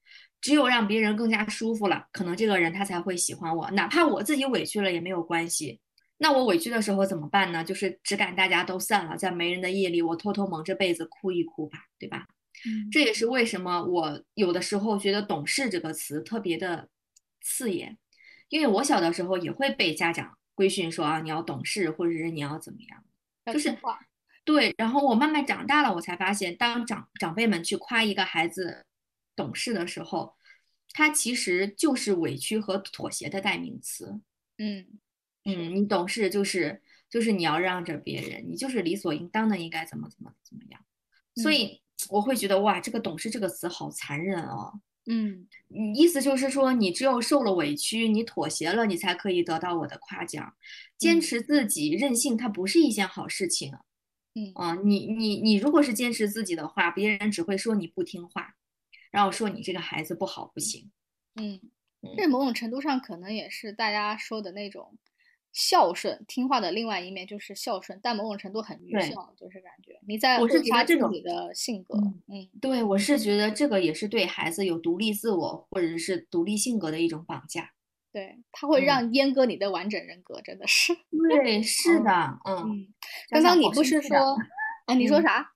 只有让别人更加舒服了，可能这个人他才会喜欢我，哪怕我自己委屈了也没有关系。那我委屈的时候怎么办呢？就是只敢大家都散了，在没人的夜里，我偷偷蒙着被子哭一哭吧，对吧？嗯这也是为什么我有的时候觉得“懂事”这个词特别的刺眼，因为我小的时候也会被家长规训说啊，你要懂事，或者是你要怎么样。就是对，然后我慢慢长大了，我才发现，当长长辈们去夸一个孩子懂事的时候，他其实就是委屈和妥协的代名词。嗯嗯，你懂事就是就是你要让着别人，你就是理所应当的应该怎么怎么怎么样。所嗯以我会觉得哇，这个懂事这个词好残忍哦。嗯嗯意思就是说，你只有受了委屈，你妥协了，你才可以得到我的夸奖。坚嗯持自己，任性，它不是一件好事情。嗯啊，你你你如果是坚持自己的话，别人只会说你不听话，然后说你这个孩子不好不行。嗯，嗯这某种程度上可能也是大家说的那种孝顺、听话的另外一面，就是孝顺，但某种程度很愚孝，就是感觉你在我是觉得这种自己的性格。嗯嗯对，我是觉得这个也是对孩子有独立自我或者是独立性格的一种绑架。对，他会嗯让阉割你的完整人格，真的是。对，是嗯的，嗯。刚刚你不是说，啊，你说嗯啥？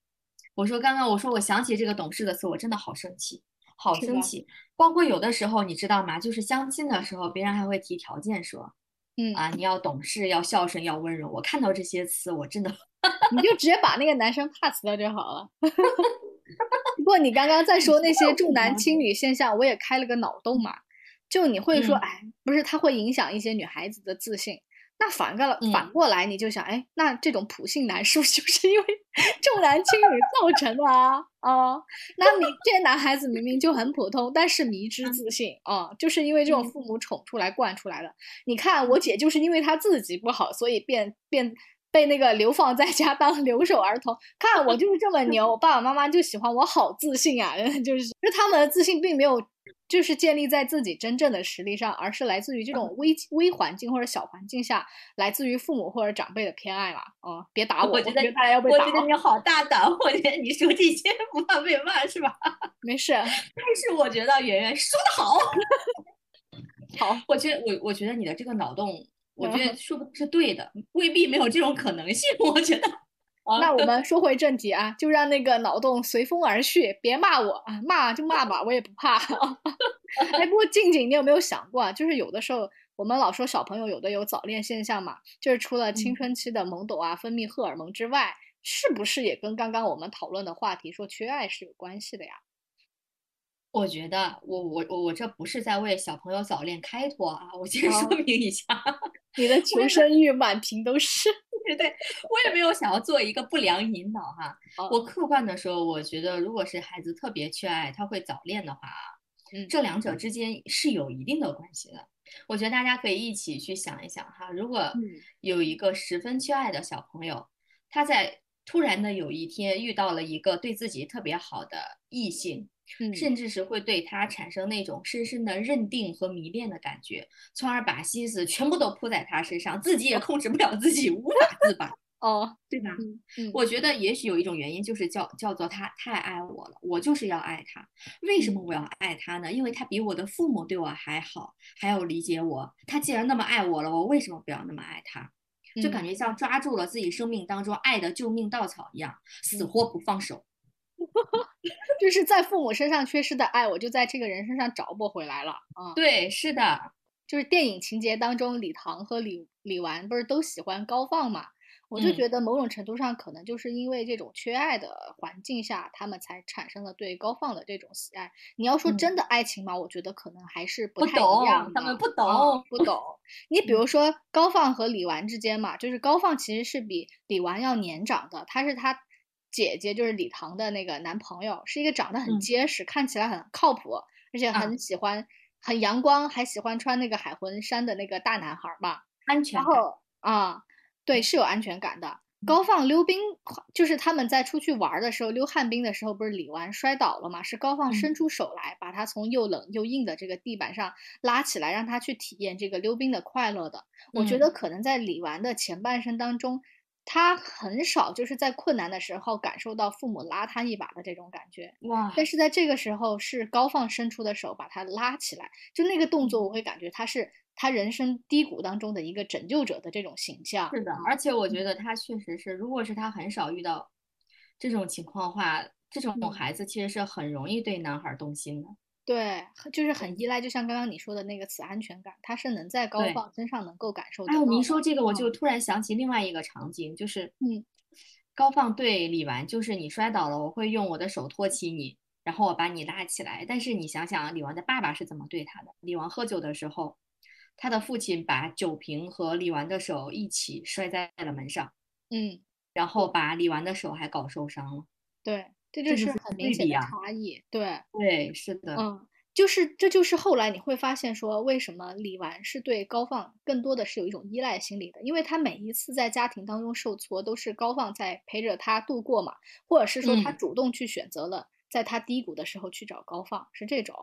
我说刚刚我说我想起这个懂事的词，我真的好生气，好生气。包括有的时候你知道吗？就是相亲的时候，别人还会提条件说嗯，啊，你要懂事，要孝顺，要温柔。我看到这些词，我真的你就直接把那个男生 pass 掉就好了。不过你刚刚在说那些重男轻女现象，我也开了个脑洞嘛。就你会说，嗯哎，不是，它会影响一些女孩子的自信。那反过来，反嗯过来你就想，哎，那这种普信男是不是就是因为重男轻女造成的啊？啊，那你这些男孩子明明就很普通，但是迷之自信啊，就是因为这种嗯父母宠出来惯出来的。你看我姐就是因为她自己不好，所以变变被那个流放在家当留守儿童。看我就是这么牛，我爸爸妈妈就喜欢我，好自信啊！就是就他们的自信并没有就是建立在自己真正的实力上，而是来自于这种微微环境或者小环境下，来自于父母或者长辈的偏爱嘛。嗯，别打我，我觉得大家要被打哦。我觉得你好大胆，我觉得你说这些不怕被骂是吧？没事，但是我觉得圆圆说的好，好，我觉得我我觉得你的这个脑洞，我觉嗯得说不定是对的，未必没有这种可能性。我觉得，啊那我 们说回正题啊，就让那个脑洞随风而去，别骂我啊，骂就骂吧，我也不怕。哎，不过静静，你有没有想过啊？就是有的时候我们老说小朋友有的有早恋现象嘛，就是除了青嗯春期的懵懂啊、分泌荷尔蒙之外，是不是也跟刚刚我们讨论的话题说缺爱是有关系的呀？我觉得我我我我这不是在为小朋友早恋开脱啊，我先说哦明一下。你的求生欲满屏都是。对 对，我也没有想要做一个不良引导哈。我哦客观的说，我觉得如果是孩子特别缺爱，他会早恋的话啊，嗯这两者之间是有一定的关系的。我觉得大家可以一起去想一想哈，如果嗯有一个十分缺爱的小朋友，他在突然的有一天遇到了一个对自己特别好的异性，嗯甚至是会对他产生那种深深的认定和迷恋的感觉，从而把心思全部都扑在他身上，自己也控制不了自己，无法自拔，哦，对吧？嗯嗯，我觉得也许有一种原因，就是叫叫做他太爱我了，我就是要爱他。为什么我要爱他呢？因为他比我的父母对我还好，还要理解我。他既然那么爱我了，我为什么不要那么爱他？就感嗯觉像抓住了自己生命当中爱的救命稻草一样，死嗯活不放手。就是在父母身上缺失的爱，我就在这个人身上找不回来了啊。对，是的，就是电影情节当中，李唐和李李纨不是都喜欢高放嘛？我就嗯觉得某种程度上，可能就是因为这种缺爱的环境下，他们才产生了对高放的这种喜爱。你要说嗯真的爱情嘛，我觉得可能还是不太一样他们不啊懂不懂。你比如说高放和李纨之间嘛，就是高放其实是比李纨要年长的，他是他姐姐，就是李唐的那个男朋友，是一个长得很嗯结实、看起来很靠谱，而且啊很喜欢、很阳光，还喜欢穿那个海魂衫的那个大男孩儿嘛。安全感。然后啊，对，是有安全感的。高放溜冰，就是他们在出去玩儿的时候溜旱冰的时候，不是李纨摔倒了嘛？是高放伸嗯出手来，把他从又冷又硬的这个地板上拉起来，让他去体验这个溜冰的快乐的。我觉嗯得可能在李纨的前半生当中，他很少就是在困难的时候感受到父母拉他一把的这种感觉。哇，但是在这个时候，是高放伸出的手把他拉起来，就那个动作，我会感觉他是他人生低谷当中的一个拯救者的这种形象。是的，而且我觉得他确实是，如果是他很少遇到这种情况的话，这种嗯孩子其实是很容易对男孩儿动心的。对，就是很依赖，就像刚刚你说的那个此安全感，他是能在高放身上能够感受到哎。您说这个，我就嗯突然想起另外一个场景，就是嗯高放对李纨，就是你摔倒了，我会用我的手托起你，然后我把你拉起来。但是你想想，李纨的爸爸是怎么对他的？李纨喝酒的时候，他的父亲把酒瓶和李纨的手一起摔在了门上，嗯，然后把李纨的手还搞受伤了。对，这就是是很明显的差异。对，对，是的，嗯，就是这就是后来你会发现说，为什么李纨是对高放更多的是有一种依赖心理的，因为他每一次在家庭当中受挫，都是高放在陪着他度过嘛，或者是说他嗯主动去选择了在他低谷的时候去找高放，是这种。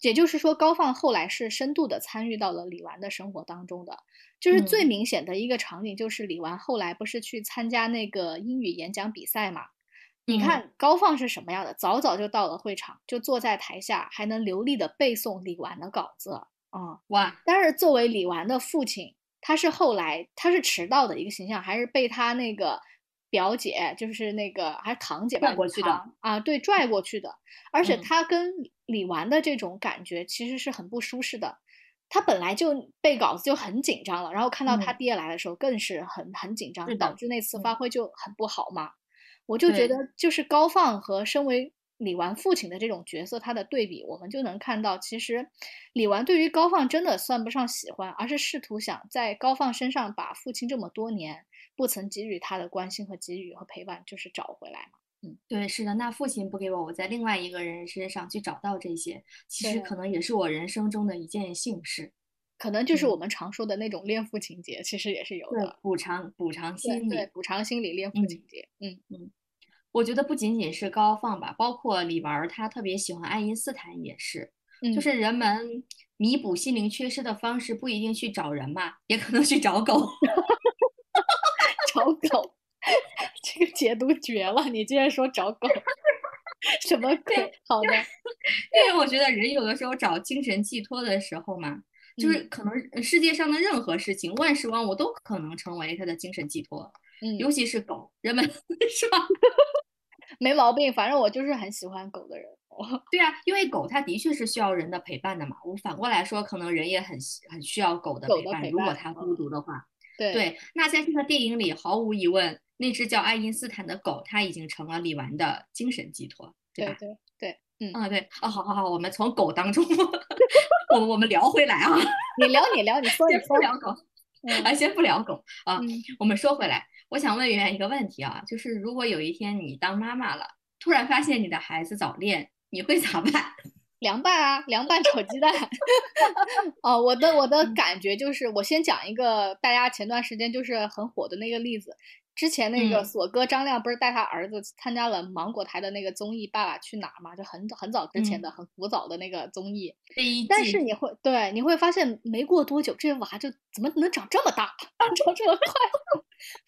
也就是说，高放后来是深度的参与到了李纨的生活当中的，就是最嗯明显的一个场景，就是李纨后来不是去参加那个英语演讲比赛嘛？你嗯看高放是什么样的？早早就到了会场，就坐在台下，还能流利的背诵李纨的稿子啊、哇，但是作为李纨的父亲，他是后来他是迟到的一个形象，还是被他那个表姐，就是那个还是堂姐吧，拽过去的堂啊，对，拽过去的。而且嗯他跟李纨的这种感觉其实是很不舒适的。他本来就背稿子就很紧张了，然后看到他嗯爹来的时候更是很很紧张是，导致那次嗯发挥就很不好嘛。我就觉得，就是高放和身为李纨父亲的这种角色，他的对比，我们就能看到，其实李纨对于高放真的算不上喜欢，而是试图想在高放身上把父亲这么多年不曾给予他的关心和给予和陪伴，就是找回来嘛。对，是的，那父亲不给我，我在另外一个人身上去找到这些，其实可能也是我人生中的一件幸事。可能就是我嗯们常说的那种恋父情节，其实也是有的。，补偿补偿心理。对，补偿心理恋父嗯情节。嗯嗯我觉得不仅仅是高放吧，包括李纨儿，她特别喜欢爱因斯坦也是，嗯，就是人们弥补心灵缺失的方式不一定去找人嘛，也可能去找狗。找狗，这个解读绝了！你竟然说找狗，什么鬼？好的，因为我觉得人有的时候找精神寄托的时候嘛，就是嗯可能呃世界上的任何事情，万事万物都可能成为他的精神寄托，嗯，尤其是狗，人们 是吧？没毛病。反正我就是很喜欢狗的人。对啊，因为狗它的确是需要人的陪伴的嘛。我反过来说，可能人也很需很需要狗的陪伴。如果伴嗯它孤独的话，对对。那在这个电影里，毫无疑问，那只叫爱因斯坦的狗，它已经成了李纨的精神寄托，对吧？对对对，嗯，啊，对啊，好好好，我们从狗当中，我们我们聊回来啊，你聊你聊，你说 你说。先不聊狗，嗯啊，先不聊狗啊，嗯我们说回来，我想问圆圆一个问题啊，就是如果有一天你当妈妈了，突然发现你的孩子早恋，你会咋办？凉拌啊，凉拌炒鸡蛋。哦，我的我的嗯感觉就是，我先讲一个大家前段时间就是很火的那个例子。之前那个嗯。锁哥张亮不是带他儿子参加了芒果台的那个综艺《爸爸去哪儿》嘛，就很很早之前的、很古早的那个综艺。但是你会对你会发现，没过多久，这娃就怎么能长这么大，长这么快，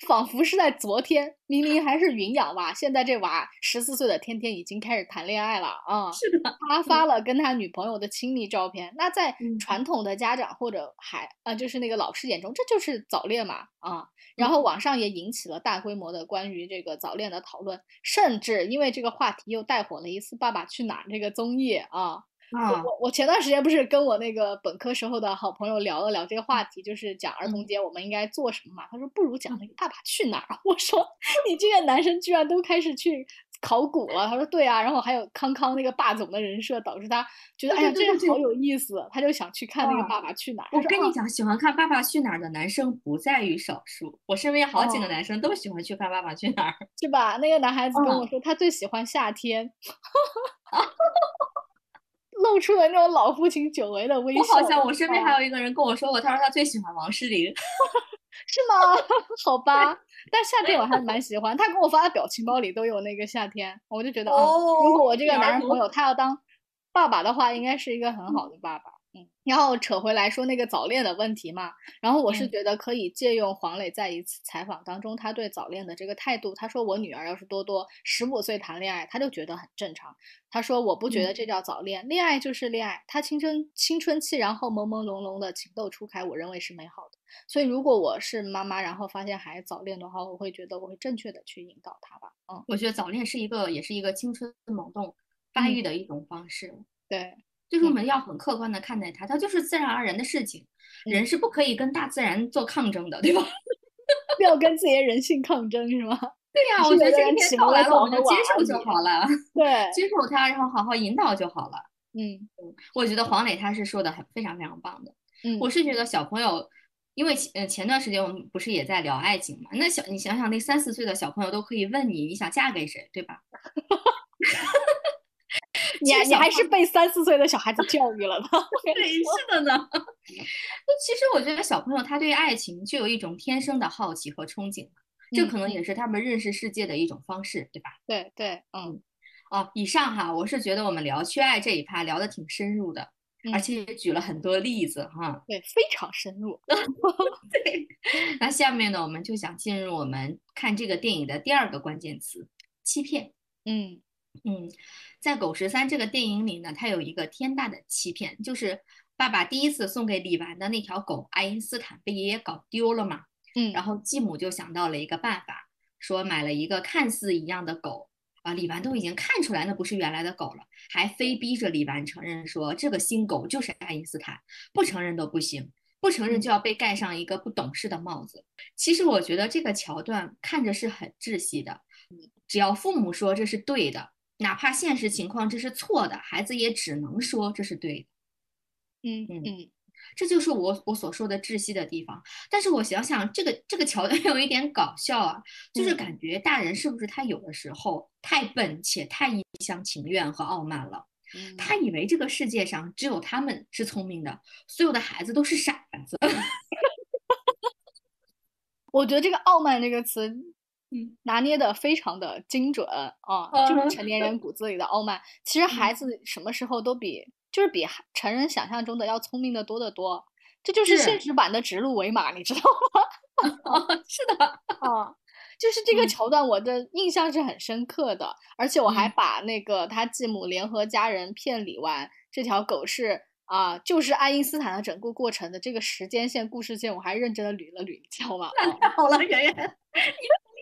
仿佛是在昨天。明明还是云养娃，现在这娃十四岁的天天已经开始谈恋爱了啊！是的，他发了跟他女朋友的亲密照片。那在嗯传统的家长或者还啊、就是那个老师眼中，这就是早恋嘛啊。然后网上也引起了大规模的关于这个早恋的讨论，甚至因为这个话题又带火了一次《爸爸去哪儿》这个综艺啊。啊，我我前段时间不是跟我那个本科时候的好朋友聊了聊这个话题，就是讲儿童嗯节我们应该做什么嘛？他说不如讲那个《爸爸去哪儿》。我说你这个男生居然都开始去考古了。他说对啊，然后还有康康那个霸总的人设，导致他觉得对哎呀这个好有意思，他就想去看那个《爸爸去哪儿》。我跟你讲，喜欢看《爸爸去哪儿》的男生不在于少数，我身边好几个哦男生都喜欢去看《爸爸去哪儿》。是吧？那个男孩子跟我嗯说，他最喜欢夏天。露出了那种老父亲久违的微笑。我好像我身边还有有一个人跟我说过，他说他最喜欢王诗龄。是吗？好吧，但夏天我还蛮 喜欢。他给我发的表情包里都有那个夏天，我就觉得，哦，如果我这个男人朋友他要当爸爸的话，应该是一个很好的爸爸。嗯，然后扯回来说那个早恋的问题嘛，然后我是嗯觉得可以借用黄磊在一次采访当中他对早恋的这个态度，他说我女儿要是多多十五岁谈恋爱，他就觉得很正常。他说我不觉得嗯这叫早恋，恋爱就是恋爱，他青春青春期然后朦朦胧胧的情窦初开，我认为是美好的。所以如果我是妈妈，然后发现孩子早恋的话，我会觉得我会正确的去引导他吧。嗯，我觉得早恋是一个，也是一个青春萌动发育的一种方式。对，就是我嗯们要很客观的看待它，它就是自然而然的事情，嗯人是不可以跟大自然做抗争的，对吧？不要跟自己的人性抗争是吗？对呀、是我觉得这一天到来了，我们就接受就好了，对，接受它，然后好好引导就好了。嗯我觉得黄磊他是说的很非常非常棒的。嗯，我是觉得小朋友，因为前呃前段时间我们不是也在聊爱情嘛，那小你想想，那三四岁的小朋友都可以问你你想嫁给谁，对吧？你还你还是被三四岁的小孩子教育了呢。对，是的呢。那其实我觉得小朋友他对爱情就有一种天生的好奇和憧憬，这可能也是他们认识世界的一种方式，对吧？对对，嗯，哦，以上哈，我是觉得我们聊缺爱这一趴聊的挺深入的，而嗯且也举了很多例子哈。对，非常深入。对，那下面呢，我们就想进入我们看这个电影的第二个关键词——欺骗。嗯嗯，在《狗十三》这个电影里呢，它有一个天大的欺骗，就是爸爸第一次送给李纨的那条狗爱因斯坦被爷爷搞丢了嘛，嗯，然后继母就想到了一个办法，说买了一个看似一样的狗啊，李纨都已经看出来那不是原来的狗了，还非逼着李纨承认说这个新狗就是爱因斯坦，不承认都不行。不承认就要被盖上一个不懂事的帽子。其实我觉得这个桥段看着是很窒息的，只要父母说这是对的，哪怕现实情况这是错的，孩子也只能说这是对的。嗯嗯嗯这就是我我所说的窒息的地方。但是我想想，这个这个桥段 有一点搞笑啊，就是嗯感觉大人是不是他有的时候太笨且太一厢情愿和傲慢了？嗯，他以为这个世界上只有他们是聪明的，所有的孩子都是傻子。我觉得这个“傲慢”这个词，嗯，拿捏的非常的精准啊，就是成年人骨子里的傲慢。其实孩子什么时候都比，就是比成人想象中的要聪明的多得多。这就是是。现实版的指鹿为马，你知道吗？哦，是的，啊，就是这个嗯。桥段，我的印象是很深刻的，而且我还嗯。把那个他继母联合家人骗李纨这条狗是啊、就是爱因斯坦的整个过程的这个时间线、故事线，我还认真的捋了捋，你知道吗？那 太好了，圆圆，你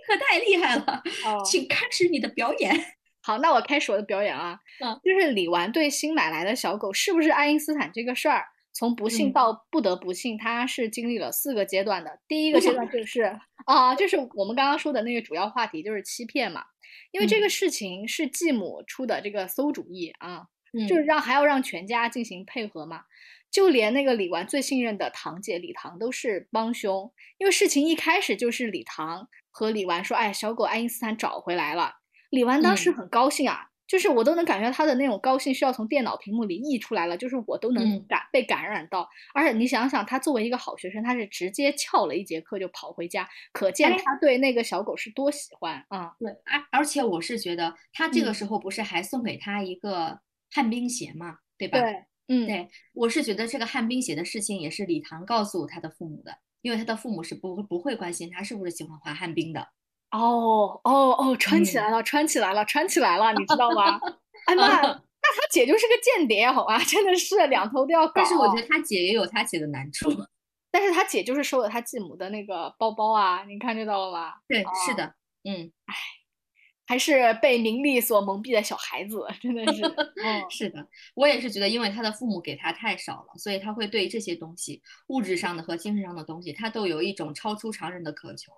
可太厉害了，哦请开始你的表演。好，那我开始我的表演啊，嗯就是李纨对新买来的小狗是不是爱因斯坦这个事儿，从不信嗯到不得不信，它是经历了四个阶段的。第一个阶段就是 啊，就是我们刚刚说的那个主要话题，就是欺骗嘛。因为这个嗯事情是继母出的这个馊主意啊，嗯就是让还要让全家进行配合嘛。就连那个李纨最信任的堂姐李唐都是帮凶，因为事情一开始就是李唐和李纨说：“哎，小狗爱因斯坦找回来了。”李纨当时嗯很高兴啊，就是我都能感觉他的那种高兴是要从电脑屏幕里溢出来了，就是我都能嗯感、被感染到。而且你想想，他作为一个好学生，他是直接翘了一节课就跑回家，可见哎他对那个小狗是多喜欢啊！对，而而且我是觉得他这个嗯时候不是还送给他一个旱冰鞋嘛，对吧？对，嗯，对，我是觉得这个旱冰鞋的事情也是李唐告诉他的父母的，因为他的父母是不不会关心他是不是喜欢滑旱冰的。哦哦哦，穿起嗯来了，穿起来了，穿起来了，你知道吗？哎妈，那他姐就是个间谍，好吧？真的是两头都要搞。但是我觉得他姐也有他姐的难处。但是他姐就是收了他继母的那个包包啊，你看这到了吧？对，哦是的，嗯，还是被名利所蒙蔽的小孩子，真的是，嗯，是的，我也是觉得，因为他的父母给他太少了，所以他会对这些东西，物质上的和精神上的东西，他都有一种超出常人的渴求。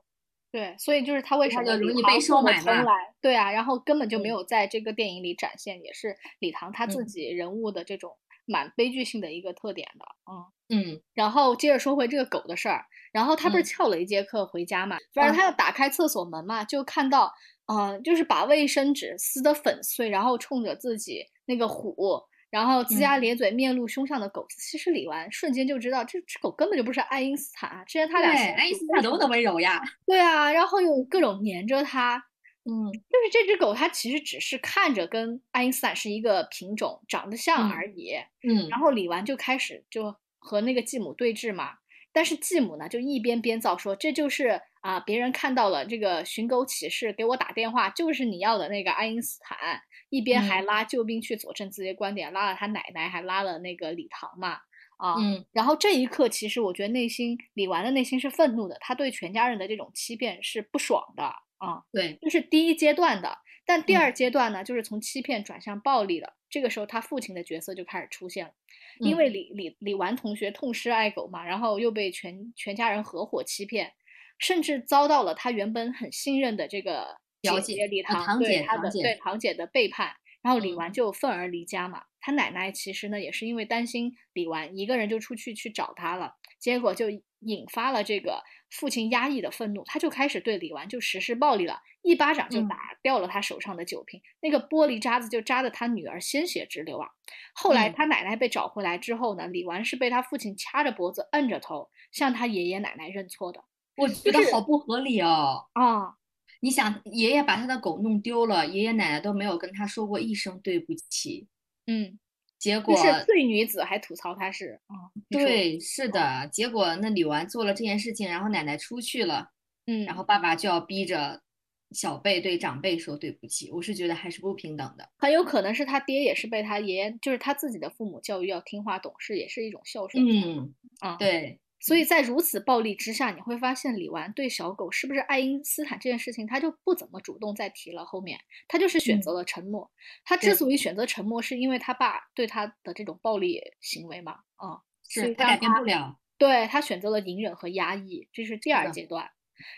对，所以就是他为什么容易被收买嘛，对啊，然后根本就没嗯。有在这个电影里展现，也是李唐他自嗯。己人物的这种蛮悲剧性的一个特点的，嗯。嗯。然后接着说回这个狗的事儿，然后他不是嗯。翘了一节课回家嘛，反正他要打开厕所门嘛，就看到，嗯、就是把卫生纸撕得粉碎，然后冲着自己那个虎，然后龇牙嗯咧嘴、面露凶相的狗，其实李纨瞬间就知道这只狗根本就不是爱因斯坦啊，之前他，俩相爱因斯坦多么的温柔呀！对啊，然后又各种黏着他，嗯就是这只狗它其实只是看着跟爱因斯坦是一个品种，长得像嗯而已。嗯然后李纨就开始就和那个继母对峙嘛，但是继母呢就一边编造说这就是啊、别人看到了这个寻狗启事给我打电话，就是你要的那个爱因斯坦，一边还嗯拉救兵去佐证自己的观点，拉了他奶奶，还拉了那个李唐嘛。啊，嗯然后这一刻，其实我觉得内心李纨的内心是愤怒的，他对全家人的这种欺骗是不爽的啊。对，这是第一阶段的，但第嗯二阶段呢，就是从欺骗转向暴力了。这个时候，他父亲的角色就开始出现了，因嗯为李李李纨同学痛失爱狗嘛，然后又被全全家人合伙欺骗，甚至遭到了他原本很信任的这个表姐姐啊李唐对他的堂对堂姐的背叛，然后李嗯。纨就愤而离家嘛。他奶奶其实呢也是因为担心李纨一个人就出去去找他了，结果就引发了这个父亲压抑的愤怒，他就开始对李纨就实施暴力了，一巴掌就嗯。打掉了他手上的酒瓶，那个玻璃渣子就扎得他女儿鲜血直流啊。后来嗯。他奶奶被找回来之后呢，李纨是被他父亲掐着脖子摁着头向他爷爷奶奶认错的我觉得好不合理哦。啊。你想，爷爷把他的狗弄丢了，爷爷奶奶都没有跟他说过一声对不起，嗯，结果就是罪女子还吐槽他是啊，对，是的，结果那李纨做了这件事情，然后奶奶出去了，嗯，然后爸爸就要逼着小辈对长辈说对不起，我是觉得还是不平等的。很有可能是他爹也是被他爷爷，就是他自己的父母教育要听话懂事，也是一种孝顺嗯，啊。对，所以在如此暴力之下，你会发现李纨对小狗是不是爱因斯坦这件事情，他就不怎么主动再提了。后面他就是选择了沉默。他之所以选择沉默，是因为他爸对他的这种暴力行为嘛，啊，是他改变不了。对他选择了隐忍和压抑，这是第二阶段。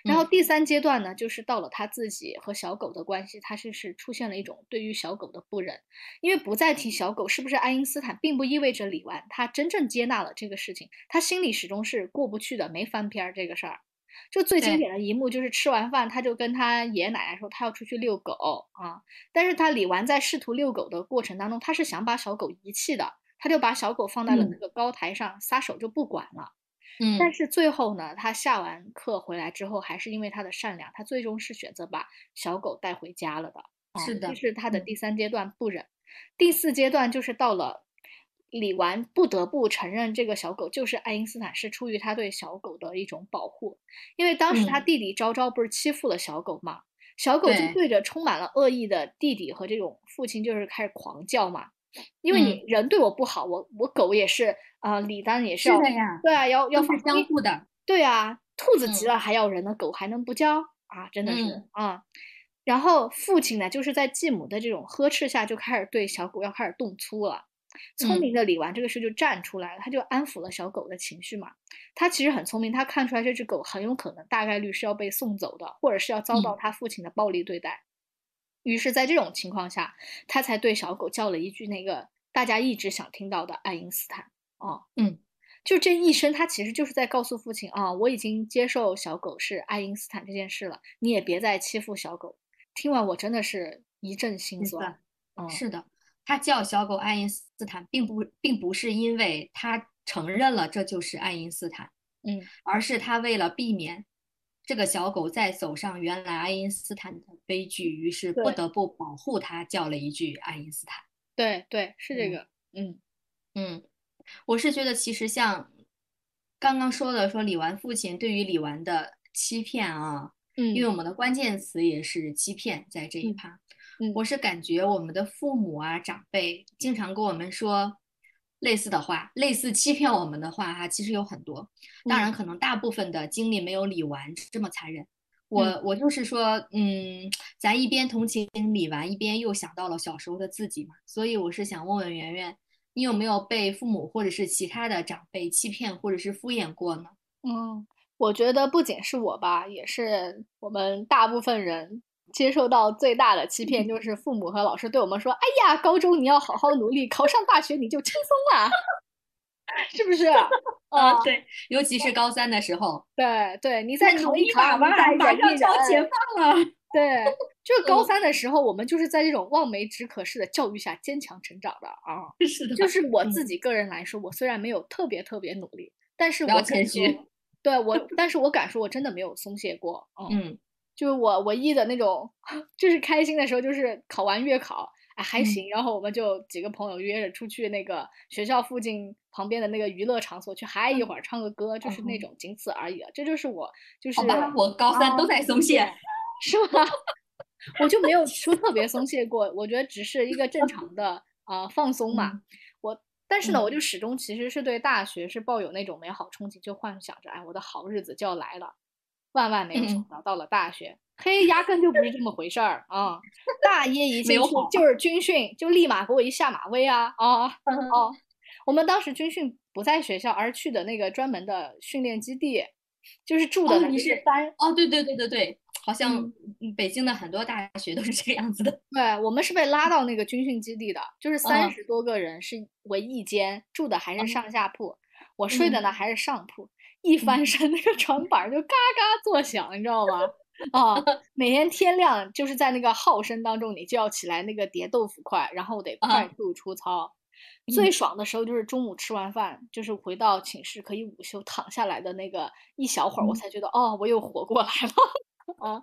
然后嗯第三阶段呢，就是到了他自己和小狗的关系，他是是出现了一种对于小狗的不忍，因为不再提小狗是不是爱因斯坦，并不意味着李纨他真正接纳了这个事情，他心里始终是过不去的，没翻篇儿这个事儿。就最经典的一幕就是吃完饭，他就跟他爷爷奶奶说他要出去遛狗啊，但是他李纨在试图遛狗的过程当中，他是想把小狗遗弃的，他就把小狗放在了那嗯个高台上，撒手就不管了。嗯，但是最后呢，他下完课回来之后，还是因为他的善良，他最终是选择把小狗带回家了的。啊是的这是他的嗯第三阶段不忍。第四阶段就是到了李纨不得不承认这个小狗就是爱因斯坦，是出于他对小狗的一种保护。因为当时他嗯弟弟昭昭不是欺负了小狗嘛，小狗就对对着充满了恶意的弟弟和这种父亲就是开始狂叫嘛。因为嗯你人对我不好，我我狗也是啊、呃理当也是要呀，对啊，要要都是防你相互的。对啊，兔子急嗯了还要人呢，狗还能不叫啊？真的是嗯啊。然后父亲呢，就是在继母的这种呵斥下，就开始对小狗要开始动粗了。聪嗯明的李纨这个时候就站出来了，他就安抚了小狗的情绪嘛。他其实很聪明，他看出来这只狗很有可能大概率是要被送走的，或者是要遭到嗯他父亲的暴力对待。于是，在这种情况下，他才对小狗叫了一句那个大家一直想听到的爱因斯坦。哦，嗯，就这一声，他其实就是在告诉父亲啊，我已经接受小狗是爱因斯坦这件事了，你也别再欺负小狗。听完我真的是一阵心酸。嗯，是的，他叫小狗爱因斯坦，并不并不是因为他承认了这就是爱因斯坦，嗯，而是他为了避免这个小狗在走上原来爱因斯坦的悲剧，于是不得不保护他，叫了一句爱因斯坦。对对，是这嗯个。嗯嗯，我是觉得其实像刚刚说的，说李纨父亲对于李纨的欺骗啊，嗯，因为我们的关键词也是欺骗，在这一嗯趴，嗯。我是感觉我们的父母啊、长辈经常跟我们说类似的话，类似欺骗我们的话哈、其实有很多。当嗯然，可能大部分的经历没有李纨这么残忍。我嗯我就是说，嗯，咱一边同情李纨，一边又想到了小时候的自己嘛，所以我是想问问圆圆，你有没有被父母或者是其他的长辈欺骗或者是敷衍过呢？嗯，我觉得不仅是我吧，也是我们大部分人接受到最大的欺骗，就是父母和老师对我们说：“哎呀，高中你要好好努力，考上大学你就轻松了。”是不是？啊，对，尤其是高三的时候，对对，你再再考一考，马上就要解。放 了。对，就是高嗯三的时候，我们就是在这种望梅止渴式的教育下坚强成长的啊。是的，就是我自嗯己个人来说，我虽然没有特别特别努力，但是我敢谦虚，对我，但是我敢说，我真的没有松懈过。嗯，嗯就是我唯一的那种，就是开心的时候，就是考完月考，哎还行，然后我们就几个朋友约着出去那个学校附近旁边的那个娱乐场所去嗨一会儿，唱个歌，就是那种仅此而已了。这就是我，就是我高三都在松懈，是吗？我就没有说特别松懈过，我觉得只是一个正常的啊放松嘛。我但是呢，我就始终其实是对大学是抱有那种美好憧憬，就幻想着哎，我的好日子就要来了。万万没有想到，到了大学，嘿，压根就不是这么回事儿啊！大一一进去就是军训，就立马给我一下马威啊啊哦！我们当时军训不在学校，而去的那个专门的训练基地，就是住的你是三哦，对对对对对，好像北京的很多大学都是这个样子的。对，我们是被拉到那个军训基地的，就是三十多个人是为一间，住的还是上下铺，我睡的呢还是上铺。一翻身，那个床板就嘎嘎作响，你知道吗？啊，每天天亮就是在那个号声当中，你就要起来那个叠豆腐块，然后得快速出操。最爽的时候就是中午吃完饭，就是回到寝室可以午休躺下来的那个一小会儿，我才觉得哦，我又活过来了啊。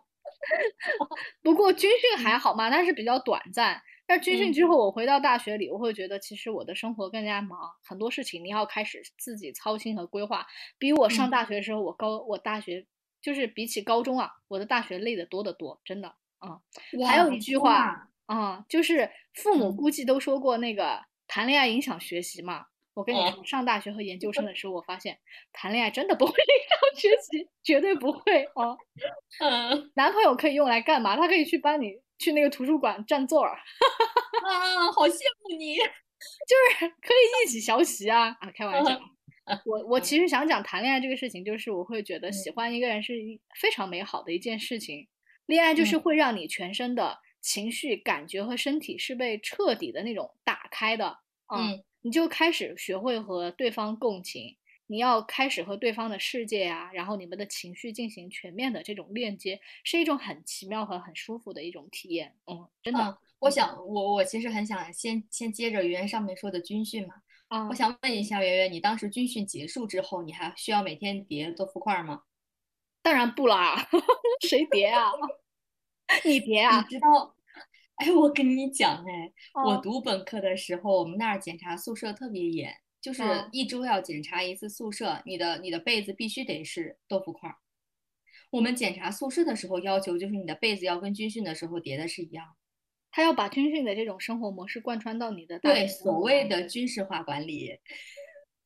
不过军训还好嘛，但是比较短暂。但军训之后，我回到大学里，我会觉得其实我的生活更加忙，很多事情你要开始自己操心和规划。比我上大学的时候，我高我大学就是比起高中啊，我的大学累得多得多，真的啊。还有一句话啊，就是父母估计都说过那个谈恋爱影响学习嘛。我跟你说，上大学和研究生的时候，我发现谈恋爱真的不会 影响学习，绝对不会啊。嗯，男朋友可以用来干嘛？他可以去帮你。去那个图书馆占座儿，啊，好羡慕你，就是可以一起学习啊啊！开玩笑，我我其实想讲谈恋爱这个事情，就是我会觉得喜欢一个人是非常美好的一件事情。恋爱就是会让你全身的情绪、感觉和身体是被彻底的那种打开的，嗯，你就开始学会和对方共情。你要开始和对方的世界啊，然后你们的情绪进行全面的这种链接，是一种很奇妙和很舒服的一种体验。嗯，真的。我想，我我其实很想先先接着圆圆上面说的军训嘛。啊，我想问一下圆圆，你当时军训结束之后，你还需要每天叠豆腐块吗？当然不啦，谁叠啊？你叠啊？你知道？哎，我跟你讲，哎，我读本科的时候，我们那儿检查宿舍特别严。就是一周要检查一次宿舍，你的你的被子必须得是豆腐块儿。我们检查宿舍的时候要求就是你的被子要跟军训的时候叠的是一样。他要把军训的这种生活模式贯穿到你的对所谓的军事化管理。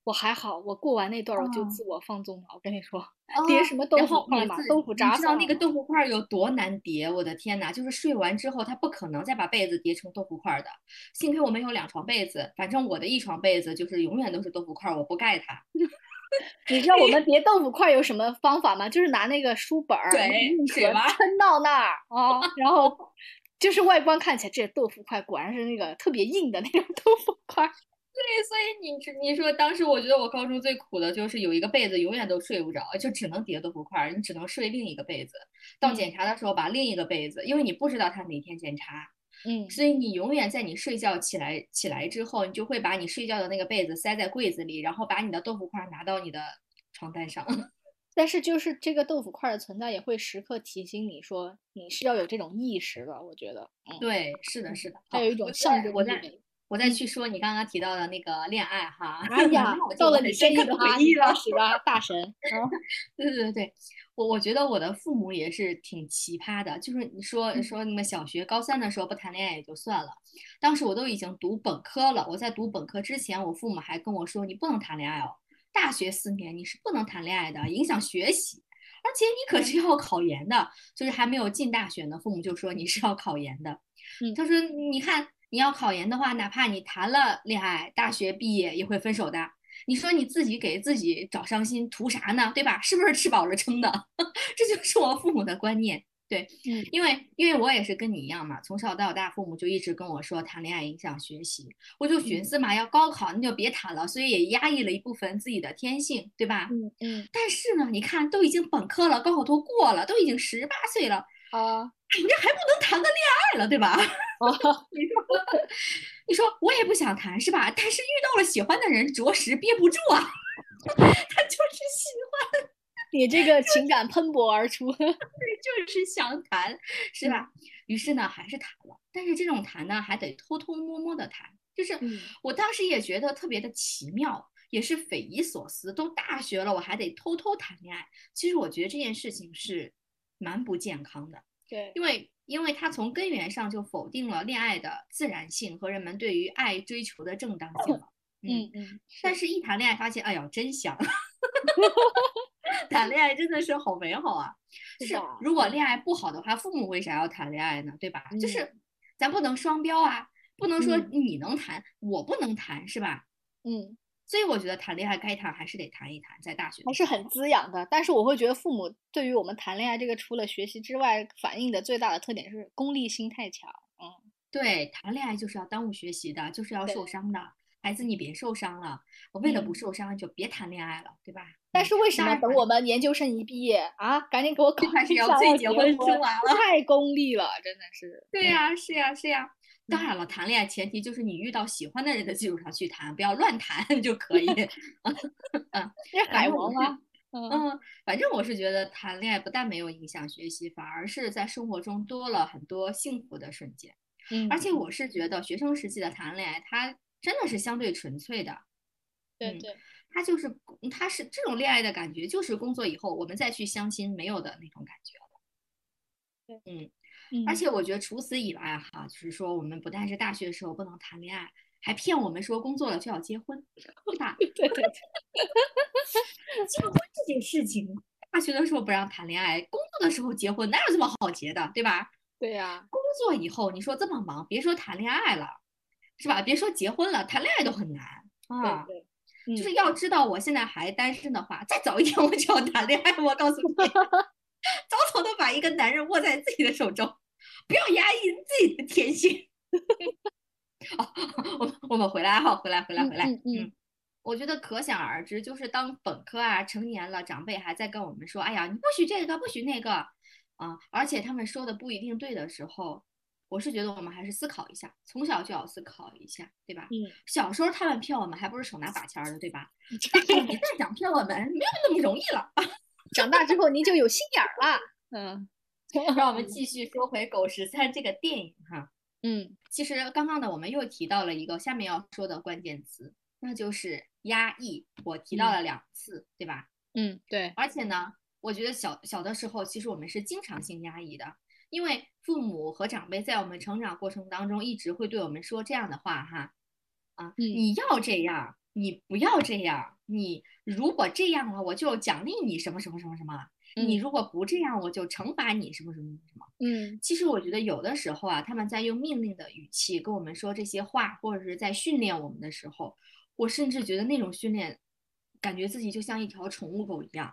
我还好，我过完那段我就自我放纵了。我跟你说，叠什么豆腐块嘛，豆腐渣。你知道那个豆腐块有多难叠？我的天哪！就是睡完之后，他不可能再把被子叠成豆腐块的。幸亏我们有两床被子，反正我的一床被子就是永远都是豆腐块，我不盖它。你知道我们叠豆腐块有什么方法吗？就是拿那个书本儿，对，抻到那儿啊，然后就是外观看起来这豆腐块果然是那个特别硬的那种豆腐块。对，所以你你说当时我觉得我高中最苦的就是有一个被子永远都睡不着，就只能叠豆腐块儿，你只能睡另一个被子。到检查的时候把另一个被子，因为你不知道他哪天检查，嗯，所以你永远在你睡觉起来起来之后，你就会把你睡觉的那个被子塞在柜子里，然后把你的豆腐块拿到你的床单上。但是就是这个豆腐块的存在也会时刻提醒你说你是要有这种意识的，我觉得，嗯，对，是的，是的，还有一种象征意味。我再去说你刚刚提到的那个恋爱哈，哎呀，到了你这一的回忆了，是吧，大神？对对对对，我我觉得我的父母也是挺奇葩的，就是你说说你们小学高三的时候不谈恋爱也就算了，当时我都已经读本科了，我在读本科之前，我父母还跟我说你不能谈恋爱哦，大学四年你是不能谈恋爱的，影响学习，而且你可是要考研的，就是还没有进大学呢，父母就说你是要考研的，他说你看。你要考研的话，哪怕你谈了恋爱，大学毕业也会分手的。你说你自己给自己找伤心，图啥呢？对吧？是不是吃饱了撑的？这就是我父母的观念。对，因为因为我也是跟你一样嘛，从小到大父母就一直跟我说谈恋爱影响学习，我就寻思嘛，要高考那就别谈了，所以也压抑了一部分自己的天性，对吧？嗯嗯。但是呢，你看都已经本科了，高考都过了，都已经十八岁了。啊，你这还不能谈个恋爱了，对吧？你说，你说我也不想谈，是吧？但是遇到了喜欢的人，着实憋不住啊。他就是喜欢 你这个情感喷薄而出。对，就是想谈，是吧？于是呢，还是谈了，但是这种谈呢，还得偷偷摸摸的谈，就是我当时也觉得特别的奇妙，也是匪夷所思。都大学了，我还得偷偷谈恋爱，其实我觉得这件事情是蛮不健康的。对，因为因为它从根源上就否定了恋爱的自然性和人们对于爱追求的正当性了。嗯嗯，但是一谈恋爱发现，哎呀，真香！谈恋爱真的是好美好啊！是，如果恋爱不好的话，父母为啥要谈恋爱呢？对吧？就是咱不能双标啊，不能说你能谈，我不能谈，是吧？嗯。所以我觉得谈恋爱该谈还是得谈一谈，在大学还是很滋养的。但是我会觉得父母对于我们谈恋爱这个，除了学习之外，反映的最大的特点是功利心太强。嗯，对，谈恋爱就是要耽误学习的，就是要受伤的。孩子，你别受伤了。我为了不受伤，就别谈恋爱了，对吧？但是为什么等我们研究生一毕业啊，赶紧给我 考始要催结婚生娃了？太 功利了，真的是。对呀，是呀，是呀。当然了，谈恋爱前提就是你遇到喜欢的人的基础上去谈，不要乱谈 就可以。嗯，这海王吗？嗯，反正我是觉得谈恋爱不但没有影响学习，反而是在生活中多了很多幸福的瞬间。嗯，而且我是觉得学生时期的谈恋爱，它真的是相对纯粹的。对对，它就是它是这种恋爱的感觉，就是工作以后我们再去相亲没有的那种感觉对，嗯。而且我觉得除此以外哈，就是说我们不但是大学的时候不能谈恋爱，还骗我们说工作了就要结婚，对吧？对对对，结婚这件事情，大学的时候不让谈恋爱，工作的时候结婚，哪有这么好结的，对吧？对呀，工作以后你说这么忙，别说谈恋爱了，是吧？别说结婚了，谈恋爱都很难啊。对对，就是要知道我现在还单身的话，再早一点我就要谈恋爱，我告诉你。早早的把一个男人握在自己的手中，不要压抑自己的天性。哦，我我们回来哈，回来回来回来。嗯嗯，我觉得可想而知，就是当本科啊成年了，长辈还在跟我们说：“哎呀，你不许这个，不许那个啊！”而且他们说的不一定对的时候，我是觉得我们还是思考一下，从小就要思考一下，对吧？嗯。小时候他们骗我们，还不是手拿把掐的，对吧？你再想骗我们，没有那么容易了。长大之后您就有心眼儿了，嗯，让我们继续说回《狗十三》这个电影哈，嗯，其实刚刚呢，我们又提到了一个下面要说的关键词，那就是压抑，我提到了两次，对吧？嗯，对，而且呢，我觉得小小的时候，其实我们是经常性压抑的，因为父母和长辈在我们成长过程当中一直会对我们说这样的话哈，啊，你要这样。你不要这样，你如果这样了，我就奖励你什么什么什么什么。你如果不这样，我就惩罚你什么什么什么。嗯，其实我觉得有的时候啊，他们在用命令的语气跟我们说这些话，或者是在训练我们的时候，我甚至觉得那种训练，感觉自己就像一条宠物狗一样。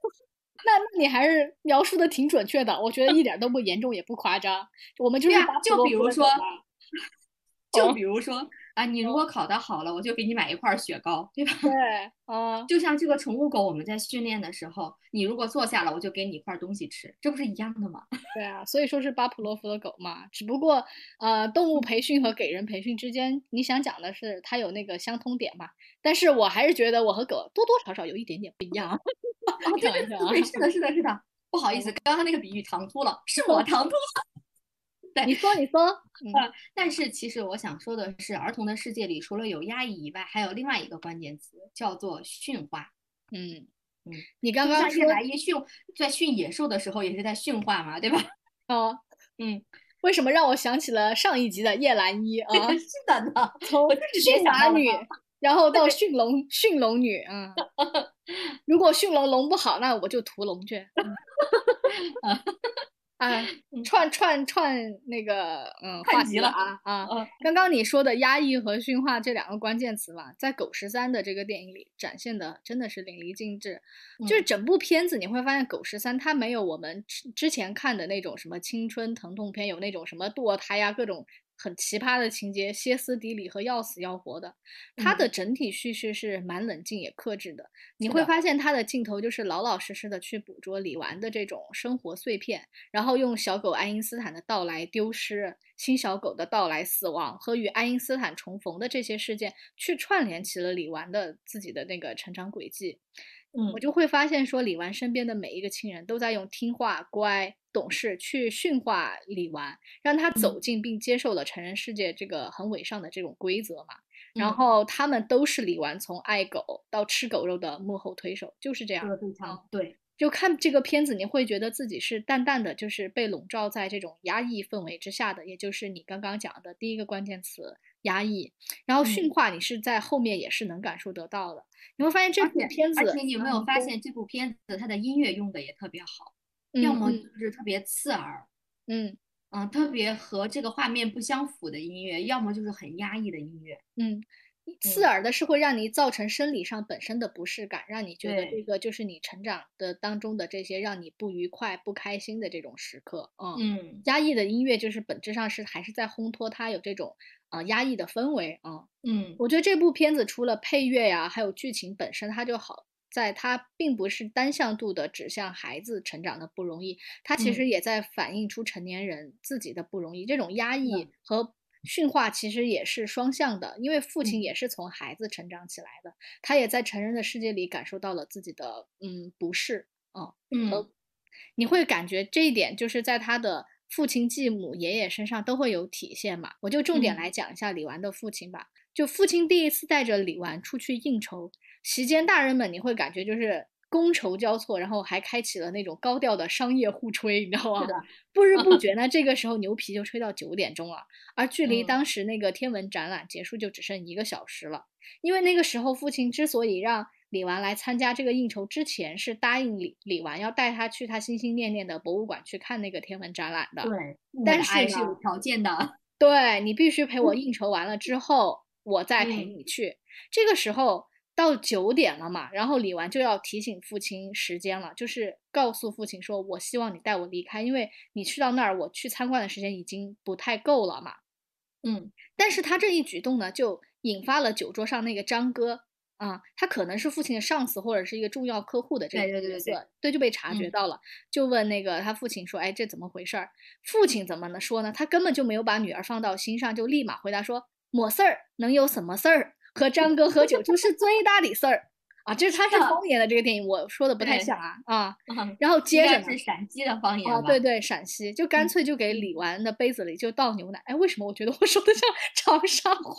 那那你还是描述的挺准确的，我觉得一点都不严重，也不夸张。我们就是就比如说，就比如说。啊，你如果考得好了，我就给你买一块雪糕，对吧？对，啊，就像这个宠物狗，我们在训练的时候，你如果坐下了，我就给你一块东西吃，这不是一样的吗？对啊，所以说是巴甫洛夫的狗嘛。只不过，呃，动物培训和给人培训之间，你想讲的是它有那个相通点嘛？但是我还是觉得我和狗多多少少有一点点不一样。开玩笑啊，是的，是的，是的，不好意思，刚刚那个比喻唐突了，是我唐突了。对，你说，你说，呃，但是其实我想说的是，儿童的世界里除了有压抑以外，还有另外一个关键词，叫做驯化。嗯嗯，你刚刚说来一驯，在驯野兽的时候也是在驯化嘛，对吧？哦，嗯，为什么让我想起了上一集的叶澜依啊？是的呢，从驯马女，然后到 驯龙，驯龙女，嗯，如果驯龙龙不好，那我就屠龙去。啊，串串串那个，嗯，话题了啊啊！刚刚你说的压抑和驯化这两个关键词嘛，在《狗十三》的这个电影里展现的真的是淋漓尽致。就是整部片子你会发现，《狗十三》它没有我们之之前看的那种什么青春疼痛片，有那种什么堕胎呀各种。很奇葩的情节，歇斯底里和要死要活的。它的整体叙事是蛮冷静也克制的。你会发现它的镜头就是老老实实的去捕捉李纨的这种生活碎片，然后用小狗爱因斯坦的到来丢失、新小狗的到来死亡和与爱因斯坦重逢的这些事件，去串联起了李纨的自己的那个成长轨迹。嗯，我就会发现说，李纨身边的每一个亲人都在用听话、乖。懂事，去驯化李纨，让他走进并接受了成人世界这个很伪善的这种规则嘛。然后他们都是李纨从爱狗到吃狗肉的幕后推手，就是这样。非常对。就看这个片子，你会觉得自己是淡淡的，就是被笼罩在这种压抑氛围之下的，也就是你刚刚讲的第一个关键词——压抑。然后驯化，你是在后面也是能感受得到的。你会发现这部片子，而且你有没有发现这部片子它的音乐用的也特别好，要么就是特别刺耳，嗯嗯，特别和这个画面不相符的音乐，要么就是很压抑的音乐，嗯。刺耳的是会让你造成生理上本身的不适感，让你觉得这个就是你成长的当中的这些让你不愉快、不开心的这种时刻。嗯，压抑的音乐就是本质上是还是在烘托它有这种啊压抑的氛围啊。嗯，我觉得这部片子除了配乐呀，还有剧情本身，它就好在它并不是单向度的指向孩子成长的不容易，它其实也在反映出成年人自己的不容易。这种压抑和。驯化其实也是双向的，因为父亲也是从孩子成长起来的，他也在成人的世界里感受到了自己的嗯不适啊，嗯，你会感觉这一点就是在他的父亲、继母、爷爷身上都会有体现嘛？我就重点来讲一下李纨的父亲吧。就父亲第一次带着李纨出去应酬，席间大人们你会感觉就是。觥筹交错，然后还开启了那种高调的商业互吹，你知道吗？不知不觉呢，这个时候牛皮就吹到九点钟了，而距离当时那个天文展览结束就只剩一个小时了。因为那个时候父亲之所以让李纨来参加这个应酬，之前是答应李李纨要带他去他心心念念的博物馆去看那个天文展览的。对，但是是有条件的。对你必须陪我应酬完了之后，我再陪你去。这个时候。到九点了嘛，然后李纨就要提醒父亲时间了，就是告诉父亲说：“我希望你带我离开，因为你去到那儿，我去参观的时间已经不太够了嘛。”嗯，但是他这一举动呢，就引发了酒桌上那个张哥啊，他可能是父亲的上司或者是一个重要客户的这个角色，对，就被察觉到了，就问那个他父亲说：“哎，这怎么回事儿？”父亲怎么能说呢？他根本就没有把女儿放到心上，就立马回答说：“没事儿，能有什么事儿？”和张哥喝酒就是最大的事儿啊！就是他是方言的这个电影，我说的不太像啊啊。然后 接着是陕西的方言啊，对对，陕西就干脆就给李纨的杯子里就倒牛奶。哎，为什么我觉得我说的像 长沙话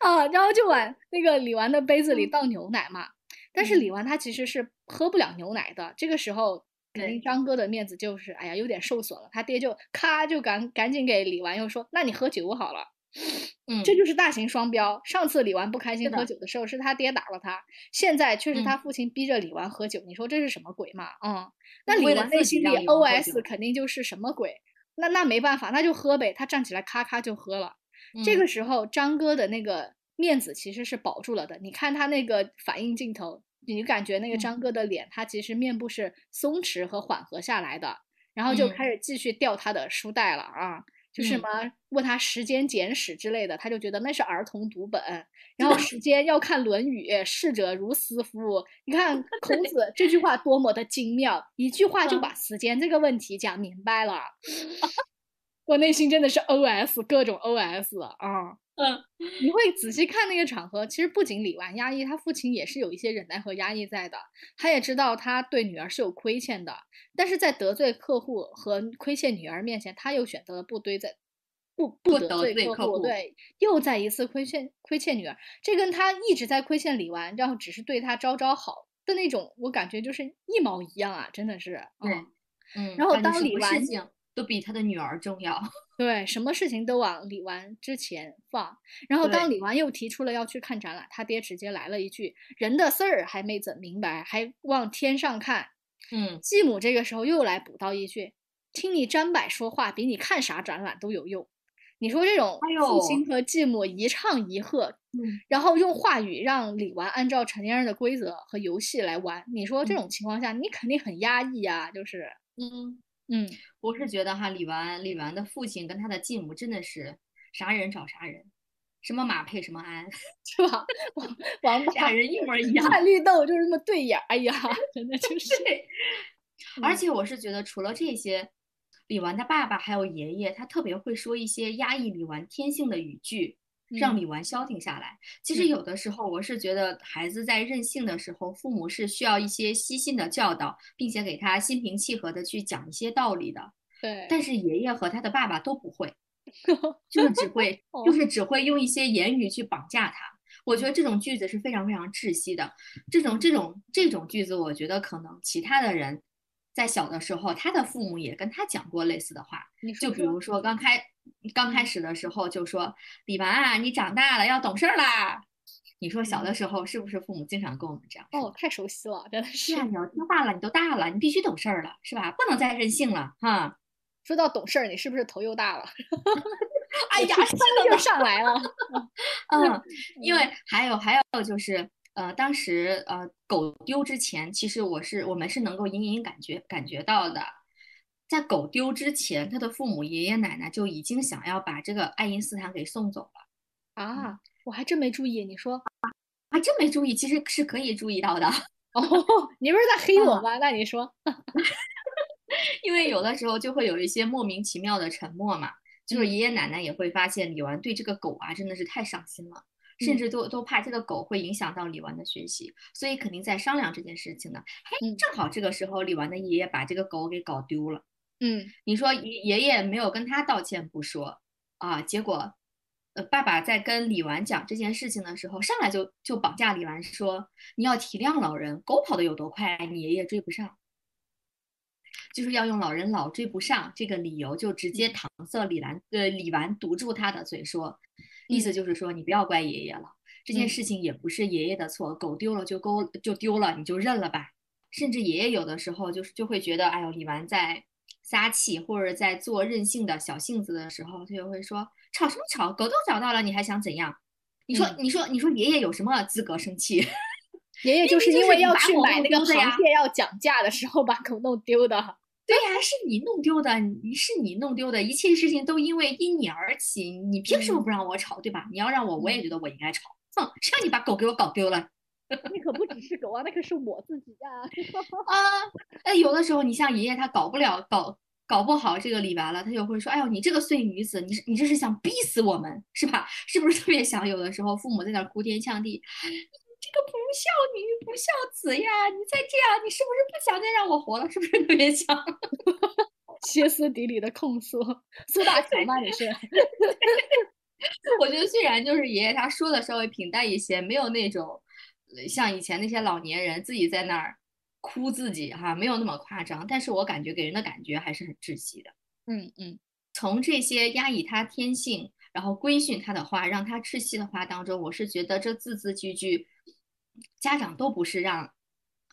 啊？然后就往那个李纨的杯子里倒牛奶嘛。但是李纨她其实是喝不了牛奶的。这个时候肯定张哥的面子就是哎呀有点受损了。他爹就咔就赶赶紧给李纨又说：“那你喝酒好了。”嗯，这就是大型双标。上次李纨不开心喝酒的时候，是他爹打了他，现在却是他父亲逼着李纨喝酒。你说这是什么鬼嘛？嗯，那李纨内心里 OS 肯定就是什么鬼？那那没办法，那就喝呗。他站起来咔咔就喝了。这个时候张哥的那个面子其实是保住了的。你看他那个反应镜头，你感觉那个张哥的脸，他其实面部是松弛和缓和下来的，然后就开始继续掉他的书袋了啊。就是什么问他时间简史之类的，他就觉得那是儿童读本。然后 时间要看《论语》，逝者如斯夫。你看 孔子这句话多么的精妙，一句话就把时间这个问题讲明白了。我内心真的是 OS 各种 OS 啊。嗯，你会仔细看那个场合，其实不仅李纨压抑，他父亲也是有一些忍耐和压抑在的。他也知道他对女儿是有亏欠的，但是在得罪客户和亏欠女儿面前，他又选择了不堆在不不得罪客户，对，又再一次亏欠亏欠女儿。这跟他一直在亏欠李纨，然后只是对他招招好的那种，我感觉就是一毛一样啊，真的是。嗯嗯。然后当李纨。都比他的女儿重要，对，什么事情都往李纨之前放。然后当李纨又提出了要去看展览，他爹直接来了一句：“人的事儿还没整明白，还往天上看。”嗯，继母这个时候又来补刀一句：“听你张柏说话，比你看啥展览都有用。”你说这种父亲和继母一唱一和，嗯，然后用话语让李纨按照成年人的规则和游戏来玩，你说这种情况下，你肯定很压抑呀，就是，嗯。嗯，我是觉得哈，李纨李纨的父亲跟他的继母真的是啥人找啥人，什么马配什么鞍，是吧？王王俩人一模一 样，看绿豆就是那么对眼，哎呀，真的 就是。而且我是觉得，除了这些，李纨的爸爸还有爷爷，他特别会说一些压抑李纨天性的语句，让嗯李纨消停下来。其实嗯有的时候，我是觉得孩子在任性的时候，父母是需要一些悉心的教导，并且给他心平气和的去讲一些道理的。对，但是爷爷和他的爸爸都不会，就是只会哦就是只会用一些言语去绑架他。我觉得这种句子是非常非常窒息的。这种这种这种句子，我觉得可能其他的人在小的时候，他的父母也跟他讲过类似的话。就比如说刚开刚开嗯始的时候就说李纨啊，你长大了要懂事儿啦。你说小的时候是不是父母经常跟我们这样说？哦，太熟悉了，真的是是。啊，你要听话了，你都大了，你必须懂事儿了，是吧？不能再任性了哈。说到懂事儿，你是不是头又大了？哎呀，突然就上来了。嗯，因为还有还有就是，呃，当时呃狗丢之前，其实我是我们是能够隐隐感觉感觉到的，在狗丢之前，他的父母爷爷奶奶就已经想要把这个爱因斯坦给送走了。啊，我还真没注意。你说，还真没注意，其实是可以注意到的，哦，你不是在黑我嗯吗？那你说，因为有的时候就会有一些莫名其妙的沉默嘛，就是爷爷奶奶也会发现李纨对这个狗啊真的是太上心了。甚嗯至都都怕这个狗会影响到李纨的学习，所以肯定在商量这件事情呢。嘿，嗯正好这个时候李纨的爷爷把这个狗给搞丢了。嗯你说爷爷爷没有跟他道歉不说啊，结果，呃，爸爸在跟李纨讲这件事情的时候，上来就就绑架李纨说：“你要体谅老人，狗跑得有多快，你爷爷追不上。”就是要用老人老追不上这个理由，就直接搪塞李兰呃李纨堵住他的嘴说，意思就是说你不要怪爷爷了，这件嗯事情也不是爷爷的错，狗丢了就勾就丢了，你就认了吧。甚至爷爷有的时候就是就会觉得，哎呦，李纨在撒气或者在做任性的小性子的时候，他就会说吵什么吵，狗都找到了，你还想怎样？你说嗯你说你说爷爷有什么资格生气？爷爷就是因为要去买那个螃蟹要讲价的时候把狗弄丢的。对呀，是你弄丢的，你是你弄丢的，一切事情都因为因你而起，你凭什么嗯不让我吵，对吧？你要让我，我也嗯觉得我应该吵。哼，谁让你把狗给我搞丢了那可不只是狗啊，那可是我自己呀、啊？哎，有的时候你像爷爷他搞不了，搞搞不好这个李白了，他就会说，哎呦，你这个碎女子，你是你这是想逼死我们是吧？是不是特别想？有的时候父母在那儿哭天抢地，你这个不孝女、不孝子呀，你再这样，你是不是不想再让我活了？是不是特别想？歇斯底里的控诉，苏大强吧？你是？我觉得虽然就是爷爷他说的稍微平淡一些，没有那种呃像以前那些老年人自己在那儿哭自己哈，没有那么夸张，但是我感觉给人的感觉还是很窒息的。嗯嗯从这些压抑他天性，然后规训他的话，让他窒息的话当中，我是觉得这字字句句，家长都不是让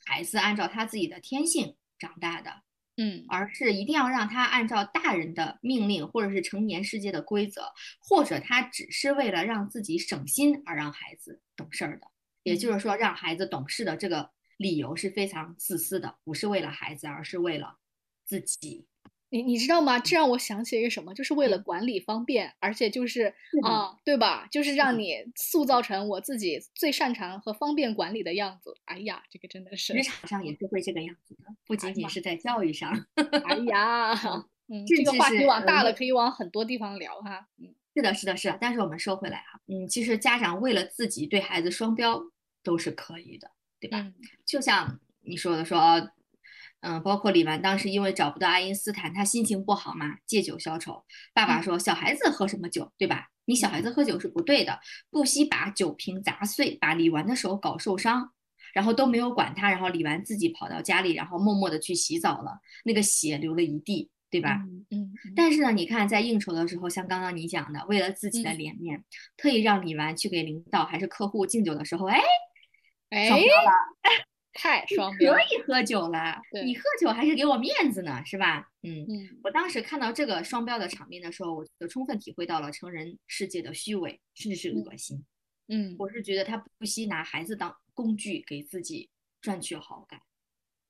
孩子按照他自己的天性长大的，嗯而是一定要让他按照大人的命令或者是成年世界的规则，或者他只是为了让自己省心而让孩子懂事儿的。也就是说，让孩子懂事的这个理由是非常自私的，不是为了孩子，而是为了自己。你你知道吗？这让我想起一个什么，就是为了嗯管理方便，而且就是啊，对吧？就是让你塑造成我自己最擅长和方便管理的样子。哎呀，这个真的是，职场上也是会这个样子的，不仅仅是在教育上。哎呀，嗯，这个话题往大呃了，可以往很多地方聊哈。嗯是的，是的，是的。但是我们说回来哈，嗯，其实家长为了自己对孩子双标都是可以的，对吧？嗯就像你说的说，嗯，包括李纨当时因为找不到爱因斯坦，他心情不好嘛，借酒消愁。爸爸嗯说，小孩子喝什么酒，对吧？你小孩子喝酒是不对的，不惜把酒瓶砸碎，把李纨的手搞受伤。然后都没有管他，然后李纨自己跑到家里，然后默默的去洗澡了，那个血流了一地，对吧？嗯但是呢，你看在应酬的时候，像刚刚你讲的，为了自己的嗯脸面，特意让李纨去给领导还是客户敬酒的时候，哎，哎双，标了，太双标了。可以喝酒了，你喝酒还是给我面子呢，是吧？嗯，嗯我当时看到这个双标的场面的时候，我就充分体会到了成人世界的虚伪，甚至是嗯恶心。嗯我是觉得他不惜拿孩子当工具，给自己赚取好感。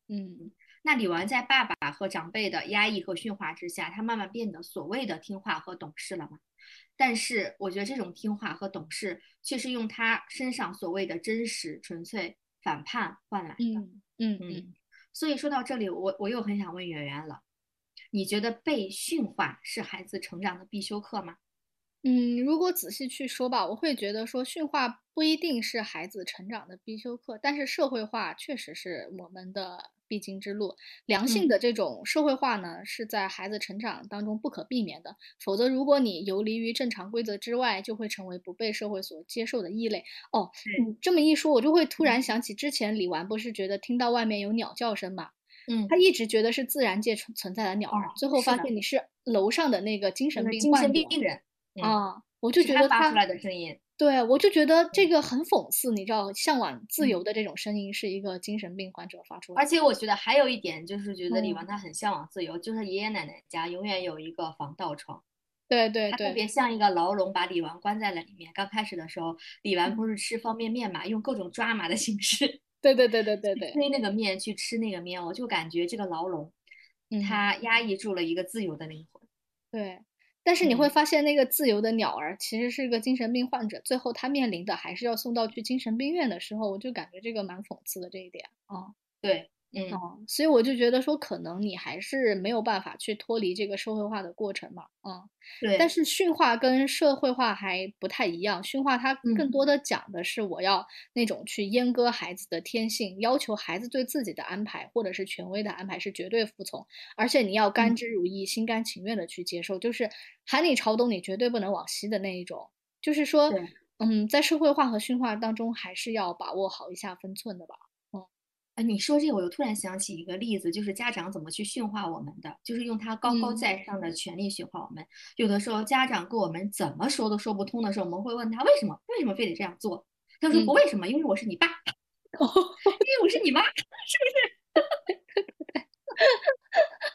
嗯那李纨在爸爸和长辈的压抑和驯化之下，他慢慢变得所谓的听话和懂事了嘛？但是我觉得这种听话和懂事，却是用他身上所谓的真实、纯粹、反叛换来的。嗯嗯嗯嗯，所以说到这里，我我又很想问圆圆了，你觉得被驯化是孩子成长的必修课吗？嗯，如果仔细去说吧，我会觉得说驯化不一定是孩子成长的必修课，但是社会化确实是我们的必经之路。良性嗯的这种社会化呢，是在孩子成长当中不可避免的。否则，如果你游离于正常规则之外，就会成为不被社会所接受的异类。哦，你这么一说，我就会突然嗯想起之前李纨不是觉得听到外面有鸟叫声嘛？嗯，他一直觉得是自然界存存在的鸟儿，哦最后发现你是楼上的那个精神那个精神病病人，嗯，啊，我就觉得他他发出来的声音。对，我就觉得这个很讽刺，你知道，向往自嗯由的这种声音是一个精神病患者发出的。而且我觉得还有一点就是觉得李纨嗯她很向往自由，就是爷爷奶奶家永远有一个防盗窗，对对它特，别像一个牢笼，把李纨关在了里面。刚开始的时候，李纨嗯不是吃方便面嘛，用各种抓马的形式 对对对对对对，推那个面，去吃那个面，我就感觉这个牢笼，嗯，它压抑住了一个自由的灵魂。对。但是你会嗯发现，那个自由的鸟儿其实是个精神病患者，最后他面临的还是要送到去精神病院的时候，我就感觉这个蛮讽刺的这一点啊。对，嗯，哦，所以我就觉得说，可能你还是没有办法去脱离这个社会化的过程嘛，嗯。对，但是驯化跟社会化还不太一样，驯化它更嗯多的讲的是我要那种去阉割孩子的天性，要求孩子对自己的安排或者是权威的安排是绝对服从，而且你要甘嗯之如饴、心甘情愿的去接受，就是喊你朝东，你绝对不能往西的那一种。就是说，嗯，在社会化和驯化当中，还是要把握好一下分寸的吧。哎，你说这个，我又突然想起一个例子，就是家长怎么去驯化我们的，就是用他高高嗯在上的权利驯化我们。有的时候家长跟我们怎么说都说不通的时候，我们会问他为什么，为什么非得这样做？他说嗯不为什么，因为我是你爸，哦 因为我是你妈，是不是？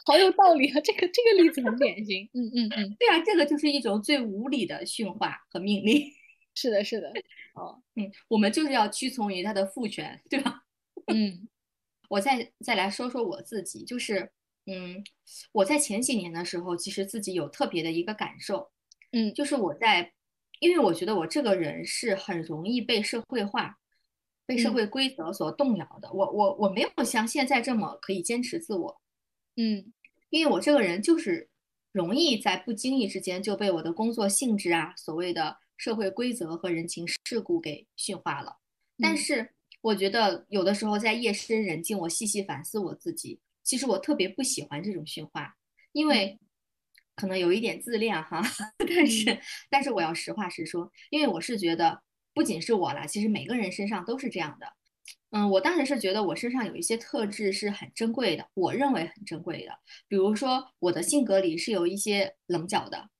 好有道理啊，这个这个例子很典型。嗯嗯嗯，对啊，这个就是一种最无理的驯化和命令。是的，是的。哦，嗯，我们就是要屈从于他的父权，对吧？嗯我再再来说说我自己，就是，嗯，我在前几年的时候，其实自己有特别的一个感受，嗯。就是我在，因为我觉得我这个人是很容易被社会化、被社嗯。会规则所动摇的。我我我没有像现在这么可以坚持自我，嗯。因为我这个人就是容易在不经意之间就被我的工作性质啊、所谓的社会规则和人情世故给驯化了。但嗯。是我觉得有的时候在夜深人静，我细细反思我自己，其实我特别不喜欢这种驯化，因为可能有一点自恋哈，但是但是我要实话实说，因为我是觉得不仅是我啦，其实每个人身上都是这样的。嗯，我当时是觉得我身上有一些特质是很珍贵的，我认为很珍贵的，比如说我的性格里是有一些棱角的，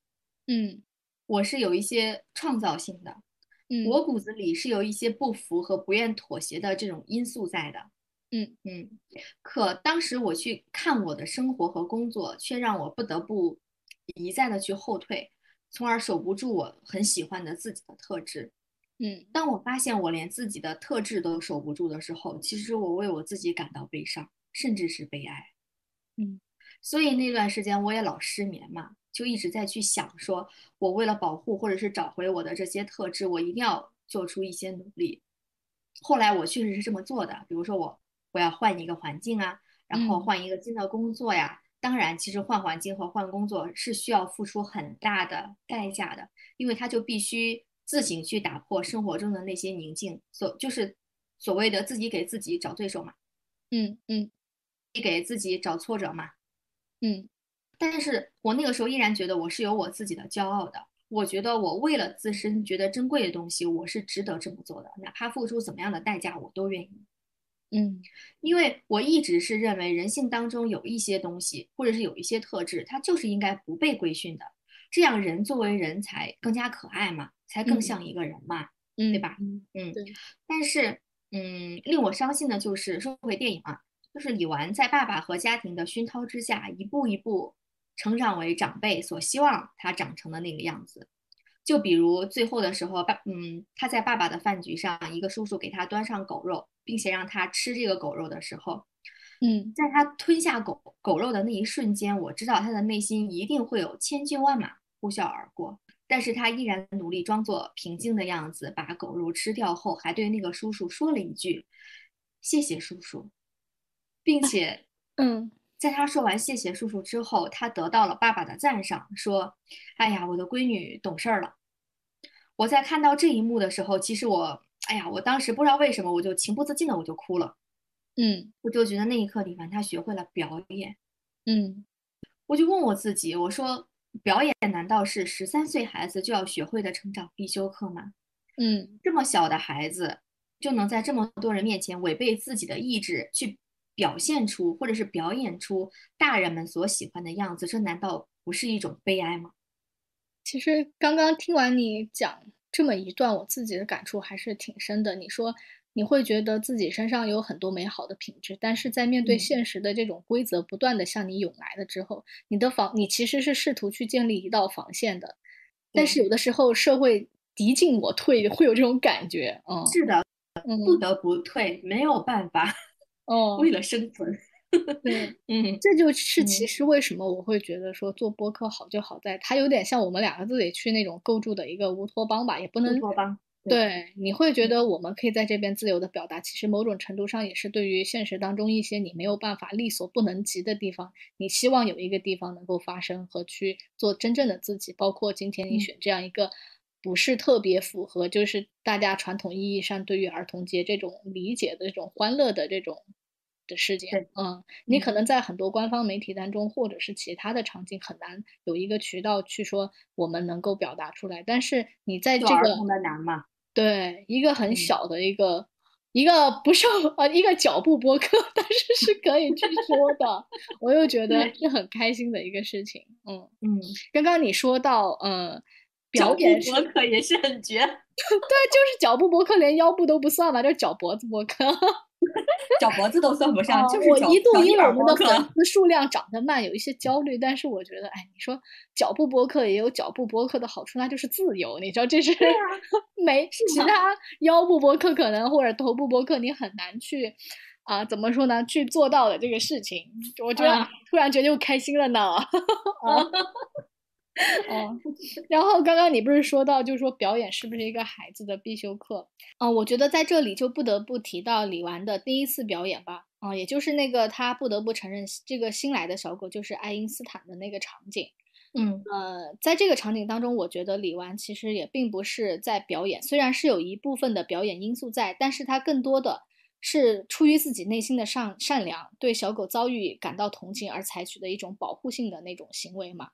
嗯。我是有一些创造性的，嗯，我骨子里是有一些不服和不愿妥协的这种因素在的。嗯嗯，可当时我去看我的生活和工作，却让我不得不一再的去后退，从而守不住我很喜欢的自己的特质。嗯当我发现我连自己的特质都守不住的时候，其实我为我自己感到悲伤，甚至是悲哀。嗯所以那段时间我也老失眠嘛，就一直在去想说，我为了保护或者是找回我的这些特质，我一定要做出一些努力。后来我确实是这么做的，比如说我我要换一个环境啊，然后嗯换一个新的工作呀。当然，其实换环境和换工作是需要付出很大的代价的，因为他就必须自行去打破生活中的那些宁静，所就是所谓的自己给自己找对手嘛，嗯嗯自己给自己找挫折嘛。嗯但是我那个时候依然觉得我是有我自己的骄傲的。我觉得我为了自身觉得珍贵的东西，我是值得这么做的，哪怕付出怎么样的代价，我都愿意。嗯因为我一直是认为人性当中有一些东西，或者是有一些特质，它就是应该不被规训的，这样人作为人才更加可爱嘛，才更嗯像一个人嘛。嗯，对吧嗯嗯对，但是，嗯，令我伤心的就是说回电影啊，就是李纨在爸爸和家庭的熏陶之下，一步一步成长为长辈所希望他长成的那个样子。就比如最后的时候，爸，嗯，他在爸爸的饭局上，一个叔叔给他端上狗肉，并且让他吃这个狗肉的时候，嗯在他吞下狗狗肉的那一瞬间，我知道他的内心一定会有千军万马呼啸而过，但是他依然努力装作平静的样子，把狗肉吃掉后，还对那个叔叔说了一句：“谢谢叔叔。”并且嗯在他说完谢谢叔叔之后，他得到了爸爸的赞赏，说：“哎呀，我的闺女懂事儿了，我在看到这一幕的时候，其实我，哎呀，我当时不知道为什么，我就情不自禁的我就哭了。嗯我就觉得那一刻李凡他学会了表演，嗯我就问我自己，我说表演难道是十三岁孩子就要学会的成长必修课吗？嗯这么小的孩子就能在这么多人面前违背自己的意志去表现出或者是表演出大人们所喜欢的样子，这难道不是一种悲哀吗？其实刚刚听完你讲这么一段，我自己的感触还是挺深的。你说你会觉得自己身上有很多美好的品质，但是在面对嗯现实的这种规则不断的向你涌来了之后，你的防你其实是试图去建立一道防线的，但是有的时候社会敌进我退，会有这种感觉。嗯是的，嗯不得不退，没有办法，哦，为了生存。对。嗯这就是其嗯实为什么我会觉得说做播客好就好在它有点像我们两个自己去那种构筑的一个乌托邦吧，也不能乌托邦。对，你会觉嗯得我们可以在这边自由的表达，其实某种程度上也是对于现实当中一些你没有办法力所不能及的地方，你希望有一个地方能够发生和去做真正的自己。包括今天你嗯选这样一个不是特别符合就是大家传统意义上对于儿童节这种理解的这种欢乐的这种的事件，嗯，你可嗯能在很多官方媒体当中或者是其他的场景很难有一个渠道去说我们能够表达出来，但是你在这个。对，一个很嗯小的一个、一个不受呃一个脚步播客，但是是可以去说的，我又觉得是很开心的一个事情。嗯，嗯，刚刚你说到呃脚步表演是，播客也是很绝，对，就是脚步博客，连腰部都不算吧，就是脚脖子博客。脚脖子都算不上，哦就是脚我一度因为我们的。粉 丝数量涨得慢，有一些焦虑，但是我觉得，哎，你说脚步播客也有脚步播客的好处，那就是自由。你知道，这是没其他腰部播客可能或者头部播客你很难去啊、怎么说呢？去做到的这个事情，我觉得、啊突然觉得又开心了呢。啊 哦，然后刚刚你不是说到，就是说表演是不是一个孩子的必修课？啊、我觉得在这里就不得不提到李纨的第一次表演吧，啊、也就是那个他不得不承认这个新来的小狗就是爱因斯坦的那个场景。嗯呃，在这个场景当中，我觉得李纨其实也并不是在表演，虽然是有一部分的表演因素在，但是他更多的是出于自己内心的善善良，对小狗遭遇感到同情而采取的一种保护性的那种行为嘛。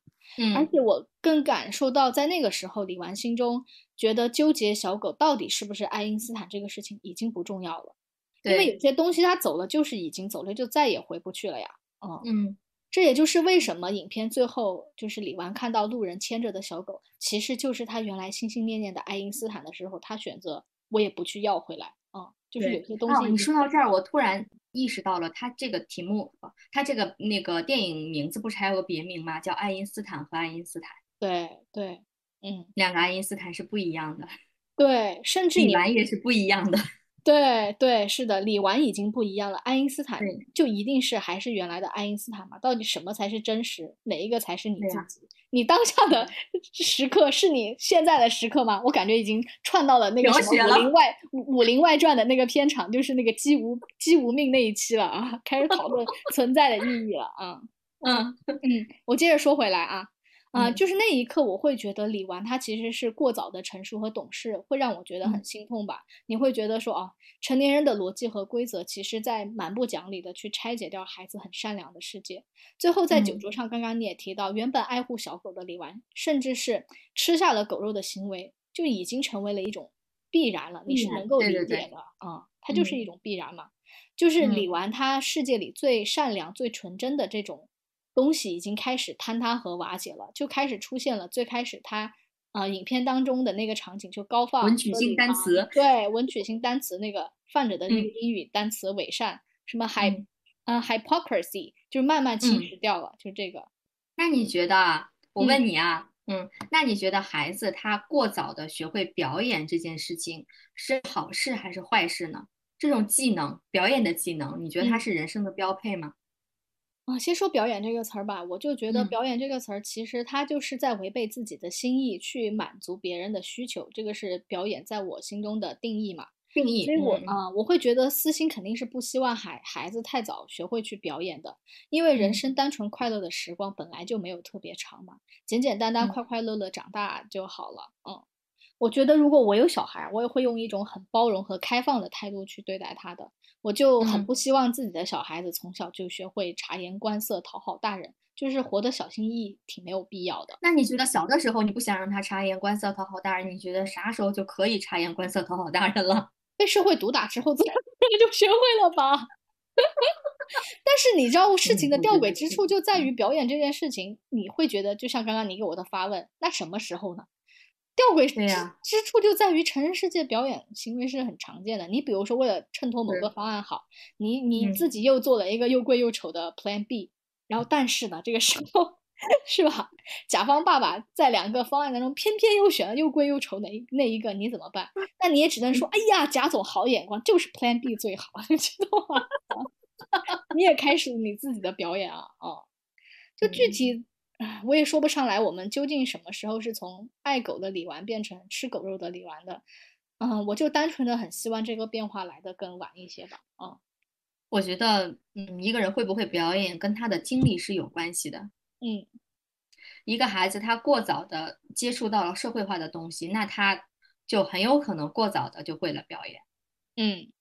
而嗯且我更感受到，在那个时候，李纨心中觉得纠结小狗到底是不是爱因斯坦这个事情已经不重要了，因为有些东西它走了就是已经走了，就再也回不去了呀。嗯，嗯这也就是为什么影片最后就是李纨看到路人牵着的小狗，其实就是他原来心心念念的爱因斯坦的时候，他选择我也不去要回来。嗯，就是有些东西已经说到这儿，我突然意识到了，它这个题目，呃它这个那个电影名字不是还有个别名吗？叫《爱因斯坦和爱因斯坦》，对对，嗯，两个爱因斯坦是不一样的，对，甚至李你纨也是不一样的。对对，是的，李纨已经不一样了，爱因斯坦就一定是还是原来的爱因斯坦嘛？到底什么才是真实？哪一个才是你自己？你当下的 时刻是你现在的时刻吗？我感觉已经串到了那个什么《武林外武武林外传》的那个片场，就是那个姬无姬无命那一期了啊，开始讨论存在的意义了啊。嗯嗯，我接着说回来啊，啊、嗯就是那一刻，我会觉得李纨她其实是过早的成熟和懂事，会让我觉得很嗯心痛吧。你会觉得说，哦，成年人的逻辑和规则，其实在蛮不讲理的去拆解掉孩子很善良的世界。最后在酒嗯桌上，刚刚你也提到，原本爱护小狗的李纨，甚至是吃下了狗肉的行为，就已经成为了一种必然了，你是能够理解的啊、它就是嗯一种必然嘛。就是李嗯纨她世界里最善良、最纯真的这种东西已经开始坍塌和瓦解了，就开始出现了最开始他啊、呃影片当中的那个场景，就高放文曲星单词对文曲星单词那个泛着的那个嗯英语单词伪善，什么 hy 嗯呃 hypocrisy，就是慢慢侵嗯蚀掉了，就这个。那你觉得啊？我嗯问你啊，嗯，那你觉得孩子他过早的学会表演这件事情是好事还是坏事呢？这种技能，表演的技能，你觉得它嗯是人生的标配吗？啊，先说表演这个词儿吧，我就觉得嗯表演这个词儿，其实它就是在违背自己的心意去满足别人的需求，这个是表演在我心中的定义嘛。定义，所以我嗯啊、我会觉得私心肯定是不希望孩孩子太早学会去表演的，因为人嗯生单纯快乐的时光本来就没有特别长嘛，简简单单、嗯快快乐乐长大就好了。嗯，我觉得如果我有小孩，我也会用一种很包容和开放的态度去对待他的。我就很嗯不希望自己的小孩子从小就学会察言观色、讨好大人，就是活得小心翼翼，挺没有必要的。那你觉得小的时候你不想让他察言观色、讨好大人，你觉得啥时候就可以察言观色、讨好大人了？被社会毒打之后，自然就学会了吧。但是你知道事情的嗯吊诡之处就在于表演这件事情，你会觉得就像刚刚你给我的发问，那什么时候呢？吊诡之之处就在于成人世界表演行为是很常见的。你比如说，为了衬托某个方案好，你你嗯自己又做了一个又贵又丑的 Plan B，然后但是呢，这个时候 是吧？甲方爸爸在两个方案当中偏偏又选了又贵又丑那那一个，你怎么办？那你也只能说，哎呀，贾总好眼光，就是 Plan B 最好，你知道吗？你也开始你自己的表演啊哦！就具体，唉我也说不上来，我们究竟什么时候是从爱狗的李纨变成吃狗肉的李纨的？嗯，我就单纯的很希望这个变化来的更晚一些吧。啊，我觉得，嗯，一个人会不会表演跟他的经历是有关系的。嗯一个孩子他过早的接触到了社会化的东西，那他就很有可能过早的就会了表演。嗯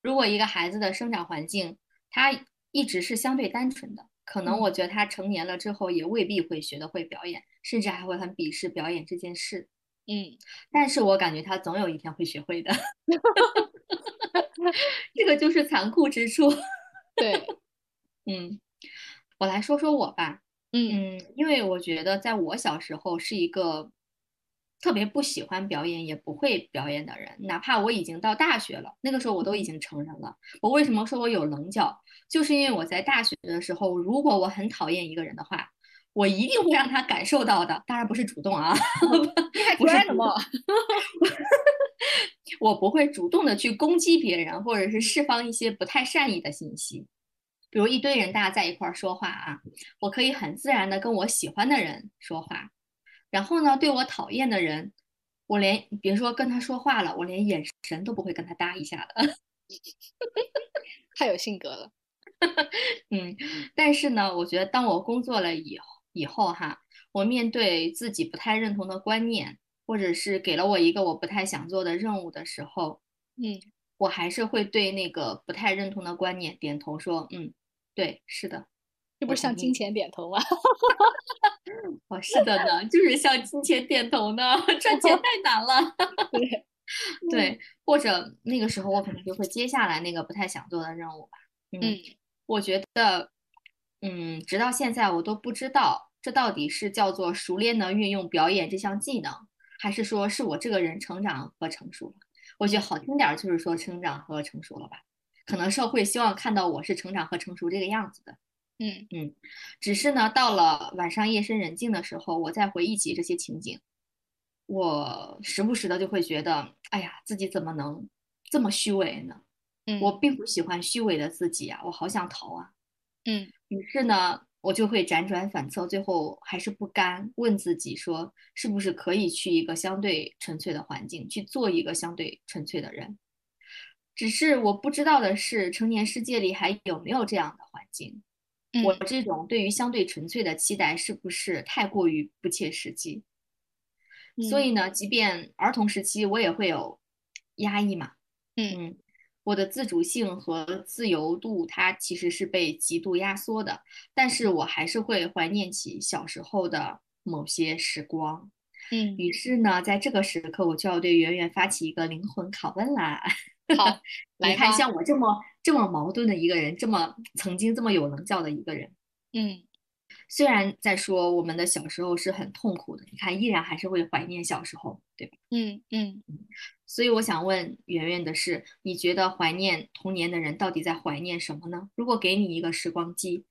如果一个孩子的生长环境他一直是相对单纯的，可能嗯我觉得他成年了之后也未必会学得会表演，甚至还会很鄙视表演这件事。嗯但是我感觉他总有一天会学会的，这个就是残酷之处。对，嗯，我来说说我吧。嗯嗯，因为我觉得在我小时候是一个特别不喜欢表演，也不会表演的人。哪怕我已经到大学了，那个时候我都已经成人了。我为什么说我有棱角？就是因为我在大学的时候，如果我很讨厌一个人的话，我一定会让他感受到的。当然不是主动啊，你还不是什么？我不会主动的去攻击别人，或者是释放一些不太善意的信息。比如一堆人大家在一块儿说话啊，我可以很自然的跟我喜欢的人说话，然后呢，对我讨厌的人，我连别说跟他说话了，我连眼神都不会跟他搭一下的。太有性格了。嗯，但是呢，我觉得当我工作了以后以后哈，我面对自己不太认同的观念，或者是给了我一个我不太想做的任务的时候，嗯我还是会对那个不太认同的观念点头说，嗯，对，是的，这不是向金钱点头吗？哦，是的呢，就是向金钱点头呢，赚钱太难了。对，对，或者那个时候我可能就会接下来那个不太想做的任务吧。嗯，嗯我觉得，嗯，直到现在我都不知道这到底是叫做熟练的运用表演这项技能，还是说是我这个人成长和成熟了。我觉得好听点儿就是说成长和成熟了吧。可能社会希望看到我是成长和成熟这个样子的。嗯嗯只是呢，到了晚上夜深人静的时候，我再回忆起这些情景，我时不时的就会觉得，哎呀，自己怎么能这么虚伪呢？嗯，我并不喜欢虚伪的自己啊，我好想逃啊。嗯于是呢，我就会辗转反侧，最后还是不甘，问自己说，是不是可以去一个相对纯粹的环境，去做一个相对纯粹的人？只是我不知道的是，成年世界里还有没有这样的环境？我嗯这种对于相对纯粹的期待是不是太过于不切实际？所嗯以呢，即便儿童时期我也会有压抑嘛，嗯嗯，我的自主性和自由度它其实是被极度压缩的，但是我还是会怀念起小时候的某些时光。嗯，于是呢，在这个时刻，我就要对圆圆发起一个灵魂拷问啦。好，你看，像我这么这么矛盾的一个人，这么曾经这么有棱角的一个人。嗯虽然在说我们的小时候是很痛苦的，你看依然还是会怀念小时候，对吧？嗯嗯所以我想问圆圆的是，你觉得怀念童年的人到底在怀念什么呢？如果给你一个时光机，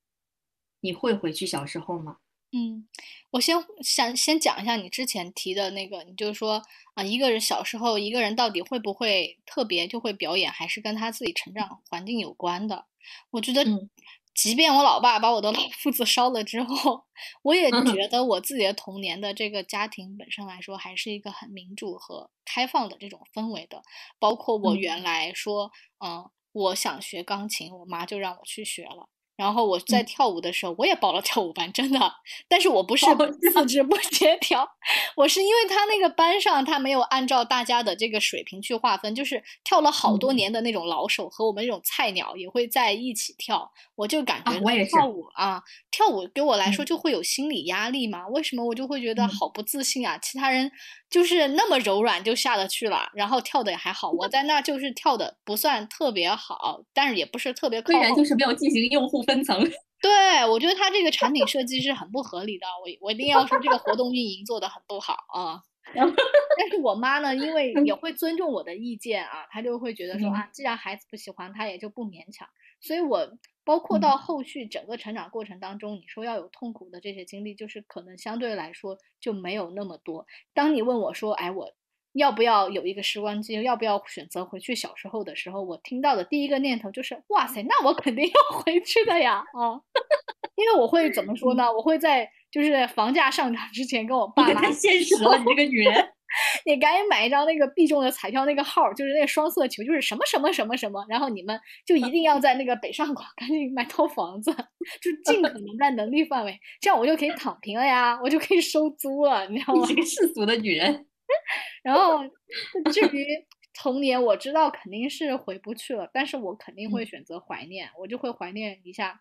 你会回去小时候吗？嗯，我先想先讲一下你之前提的那个，你就是说啊，一个人小时候一个人到底会不会特别就会表演，还是跟他自己成长环境有关的？我觉得嗯，即便我老爸把我的老夫子烧了之后，我也嗯觉得我自己的童年的这个家庭本身来说，还是一个很民主和开放的这种氛围的。包括我嗯原来说，嗯，我想学钢琴，我妈就让我去学了。然后我在跳舞的时候，我也报了跳舞班，真的。但是我不是四肢不协调，我是因为他那个班上他没有按照大家的这个水平去划分，就是跳了好多年的那种老手和我们这种菜鸟也会在一起跳。我就感觉跳舞啊，跳舞给我来说就会有心理压力嘛。为什么我就会觉得好不自信啊？其他人就是那么柔软就下得去了，然后跳的也还好，我在那就是跳的不算特别好，但是也不是特别。虽然就是没有进行用户。分层，对我觉得他这个产品设计是很不合理的，我我一定要说这个活动运营做的很不好啊。但是我妈呢，因为也会尊重我的意见啊，她就会觉得说啊，既然孩子不喜欢，她也就不勉强。所以我包括到后续整个成长过程当中，你说要有痛苦的这些经历，就是可能相对来说就没有那么多。当你问我说，哎，我。要不要有一个时光机？要不要选择回去小时候的时候？我听到的第一个念头就是：哇塞，那我肯定要回去的呀！啊，因为我会怎么说呢？我会在就是房价上涨之前跟我爸妈。太现实了，你这个女人，你赶紧买一张那个必中的彩票，那个号就是那个双色球，就是什么什么什么什么，然后你们就一定要在那个北上广 赶紧买套房子，就尽可能在能力范围，这样我就可以躺平了呀，我就可以收租了，你知道吗？你个世俗的女人。然后，至于童年，我知道肯定是回不去了，但是我肯定会选择怀念，我就会怀念一下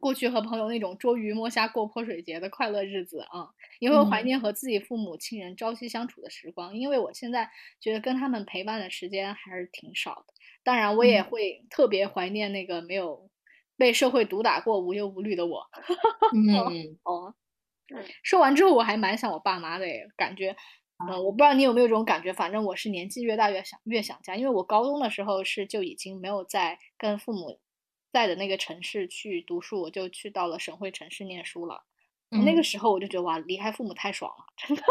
过去和朋友那种捉鱼摸虾过泼水节的快乐日子啊，也会怀念和自己父母亲人朝夕相处的时光，因为我现在觉得跟他们陪伴的时间还是挺少的。当然，我也会特别怀念那个没有被社会毒打过、无忧无虑的我。嗯哦，说完之后，我还蛮想我爸妈的，感觉。嗯，我不知道你有没有这种感觉，反正我是年纪越大越想越想家，因为我高中的时候是就已经没有在跟父母在的那个城市去读书，我就去到了省会城市念书了。那个时候我就觉得哇，离开父母太爽了，真的。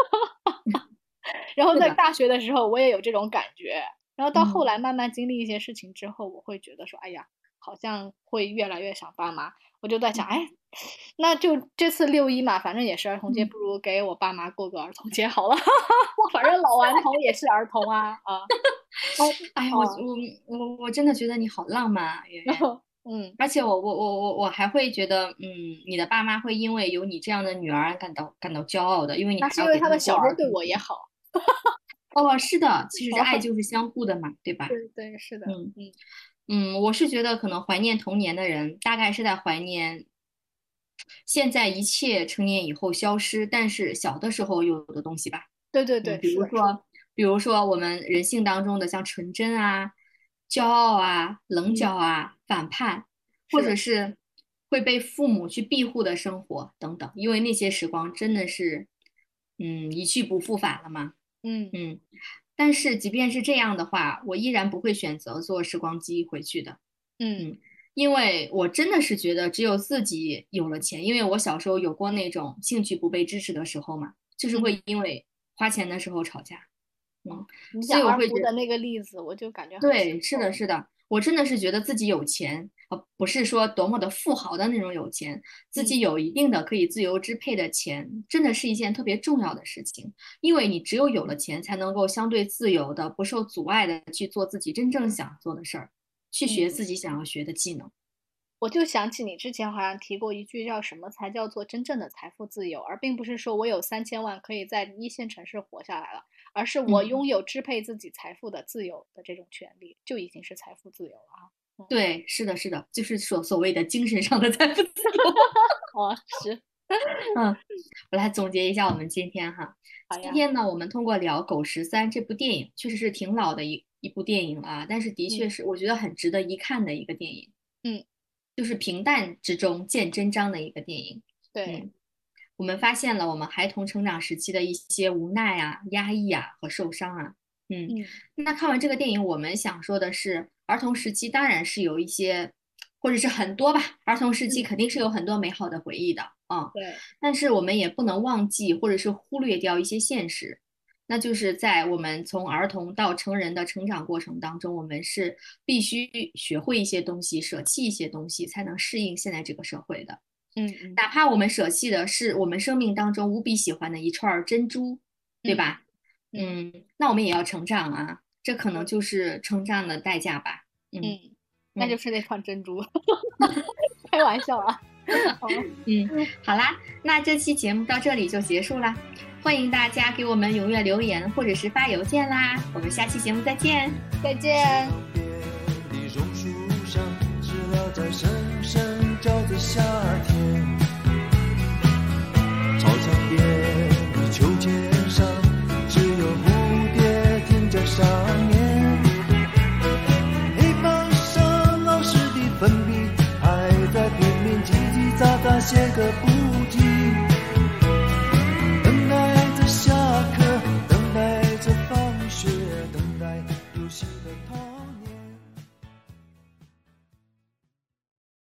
然后在大学的时候我也有这种感觉，然后到后来慢慢经历一些事情之后，我会觉得说，哎呀，好像会越来越想爸妈。我就在想，哎。那就这次六一嘛，反正也是儿童节，不如给我爸妈过个儿童节好了。反正老顽童也是儿童啊啊！哎呀，我我我我真的觉得你好浪漫啊，圆圆。嗯，而且我我我我我还会觉得，嗯，你的爸妈会因为有你这样的女儿感到感到骄傲的，因为你那是因为他们小时候对我也好。哦，是的，其实 爱就是相互的嘛，对吧？对对是的。嗯嗯嗯，我是觉得可能怀念童年的人，大概是在怀念。现在一切成年以后消失，但是小的时候有的东西吧。对对对，比如说，比如说我们人性当中的像纯真啊、骄傲啊、棱角啊、反叛，或者是会被父母去庇护的生活等等。因为那些时光真的是，嗯，一去不复返了嘛。嗯嗯。但是即便是这样的话，我依然不会选择坐时光机回去的。嗯。因为我真的是觉得，只有自己有了钱。因为我小时候有过那种兴趣不被支持的时候嘛，就是会因为花钱的时候吵架。嗯，所以我会觉得那个例子，我就感觉对，是的，是的，我真的是觉得自己有钱，啊，不是说多么的富豪的那种有钱，自己有一定的可以自由支配的钱，真的是一件特别重要的事情。因为你只有有了钱，才能够相对自由的、不受阻碍的去做自己真正想做的事儿。去学自己想要学的技能，我就想起你之前好像提过一句，叫什么才叫做真正的财富自由，而并不是说我有三千万可以在一线城市活下来了，而是我拥有支配自己财富的自由的这种权利，就已经是财富自由了啊。对，是的，是的，就是所所谓的精神上的 财富自由。哦，是，嗯，我来总结一下我们今天哈，今天呢，我们通过聊《狗十三》这部电影，确实是挺老的一。一部电影啊，但是的确是我觉得很值得一看的一个电影。嗯，就是平淡之中见真章的一个电影。对，我们发现了我们孩童成长时期的一些无奈啊、压抑啊和受伤啊。嗯，那看完这个电影，我们想说的是，儿童时期当然是有一些，或者是很多吧。儿童时期肯定是有很多美好的回忆的啊。对，但是我们也不能忘记，或者是忽略掉一些现实。那就是在我们从儿童到成人的成长过程当中，我们是必须学会一些东西，舍弃一些东西，才能适应现在这个社会的。嗯，哪怕我们舍弃的是我们生命当中无比喜欢的一串珍珠，对吧？嗯，那我们也要成长啊，这可能就是成长的代价吧。嗯，那就是那串珍珠。开玩笑啊。嗯，好啦，那这期节目到这里就结束啦。欢迎大家给我们踊跃留言或者是发邮件啦。我们下期节目再见，再见。夏天操场边的秋千上只有蝴蝶停在上面黑板上老师的粉笔还在拼命叽叽喳喳写个不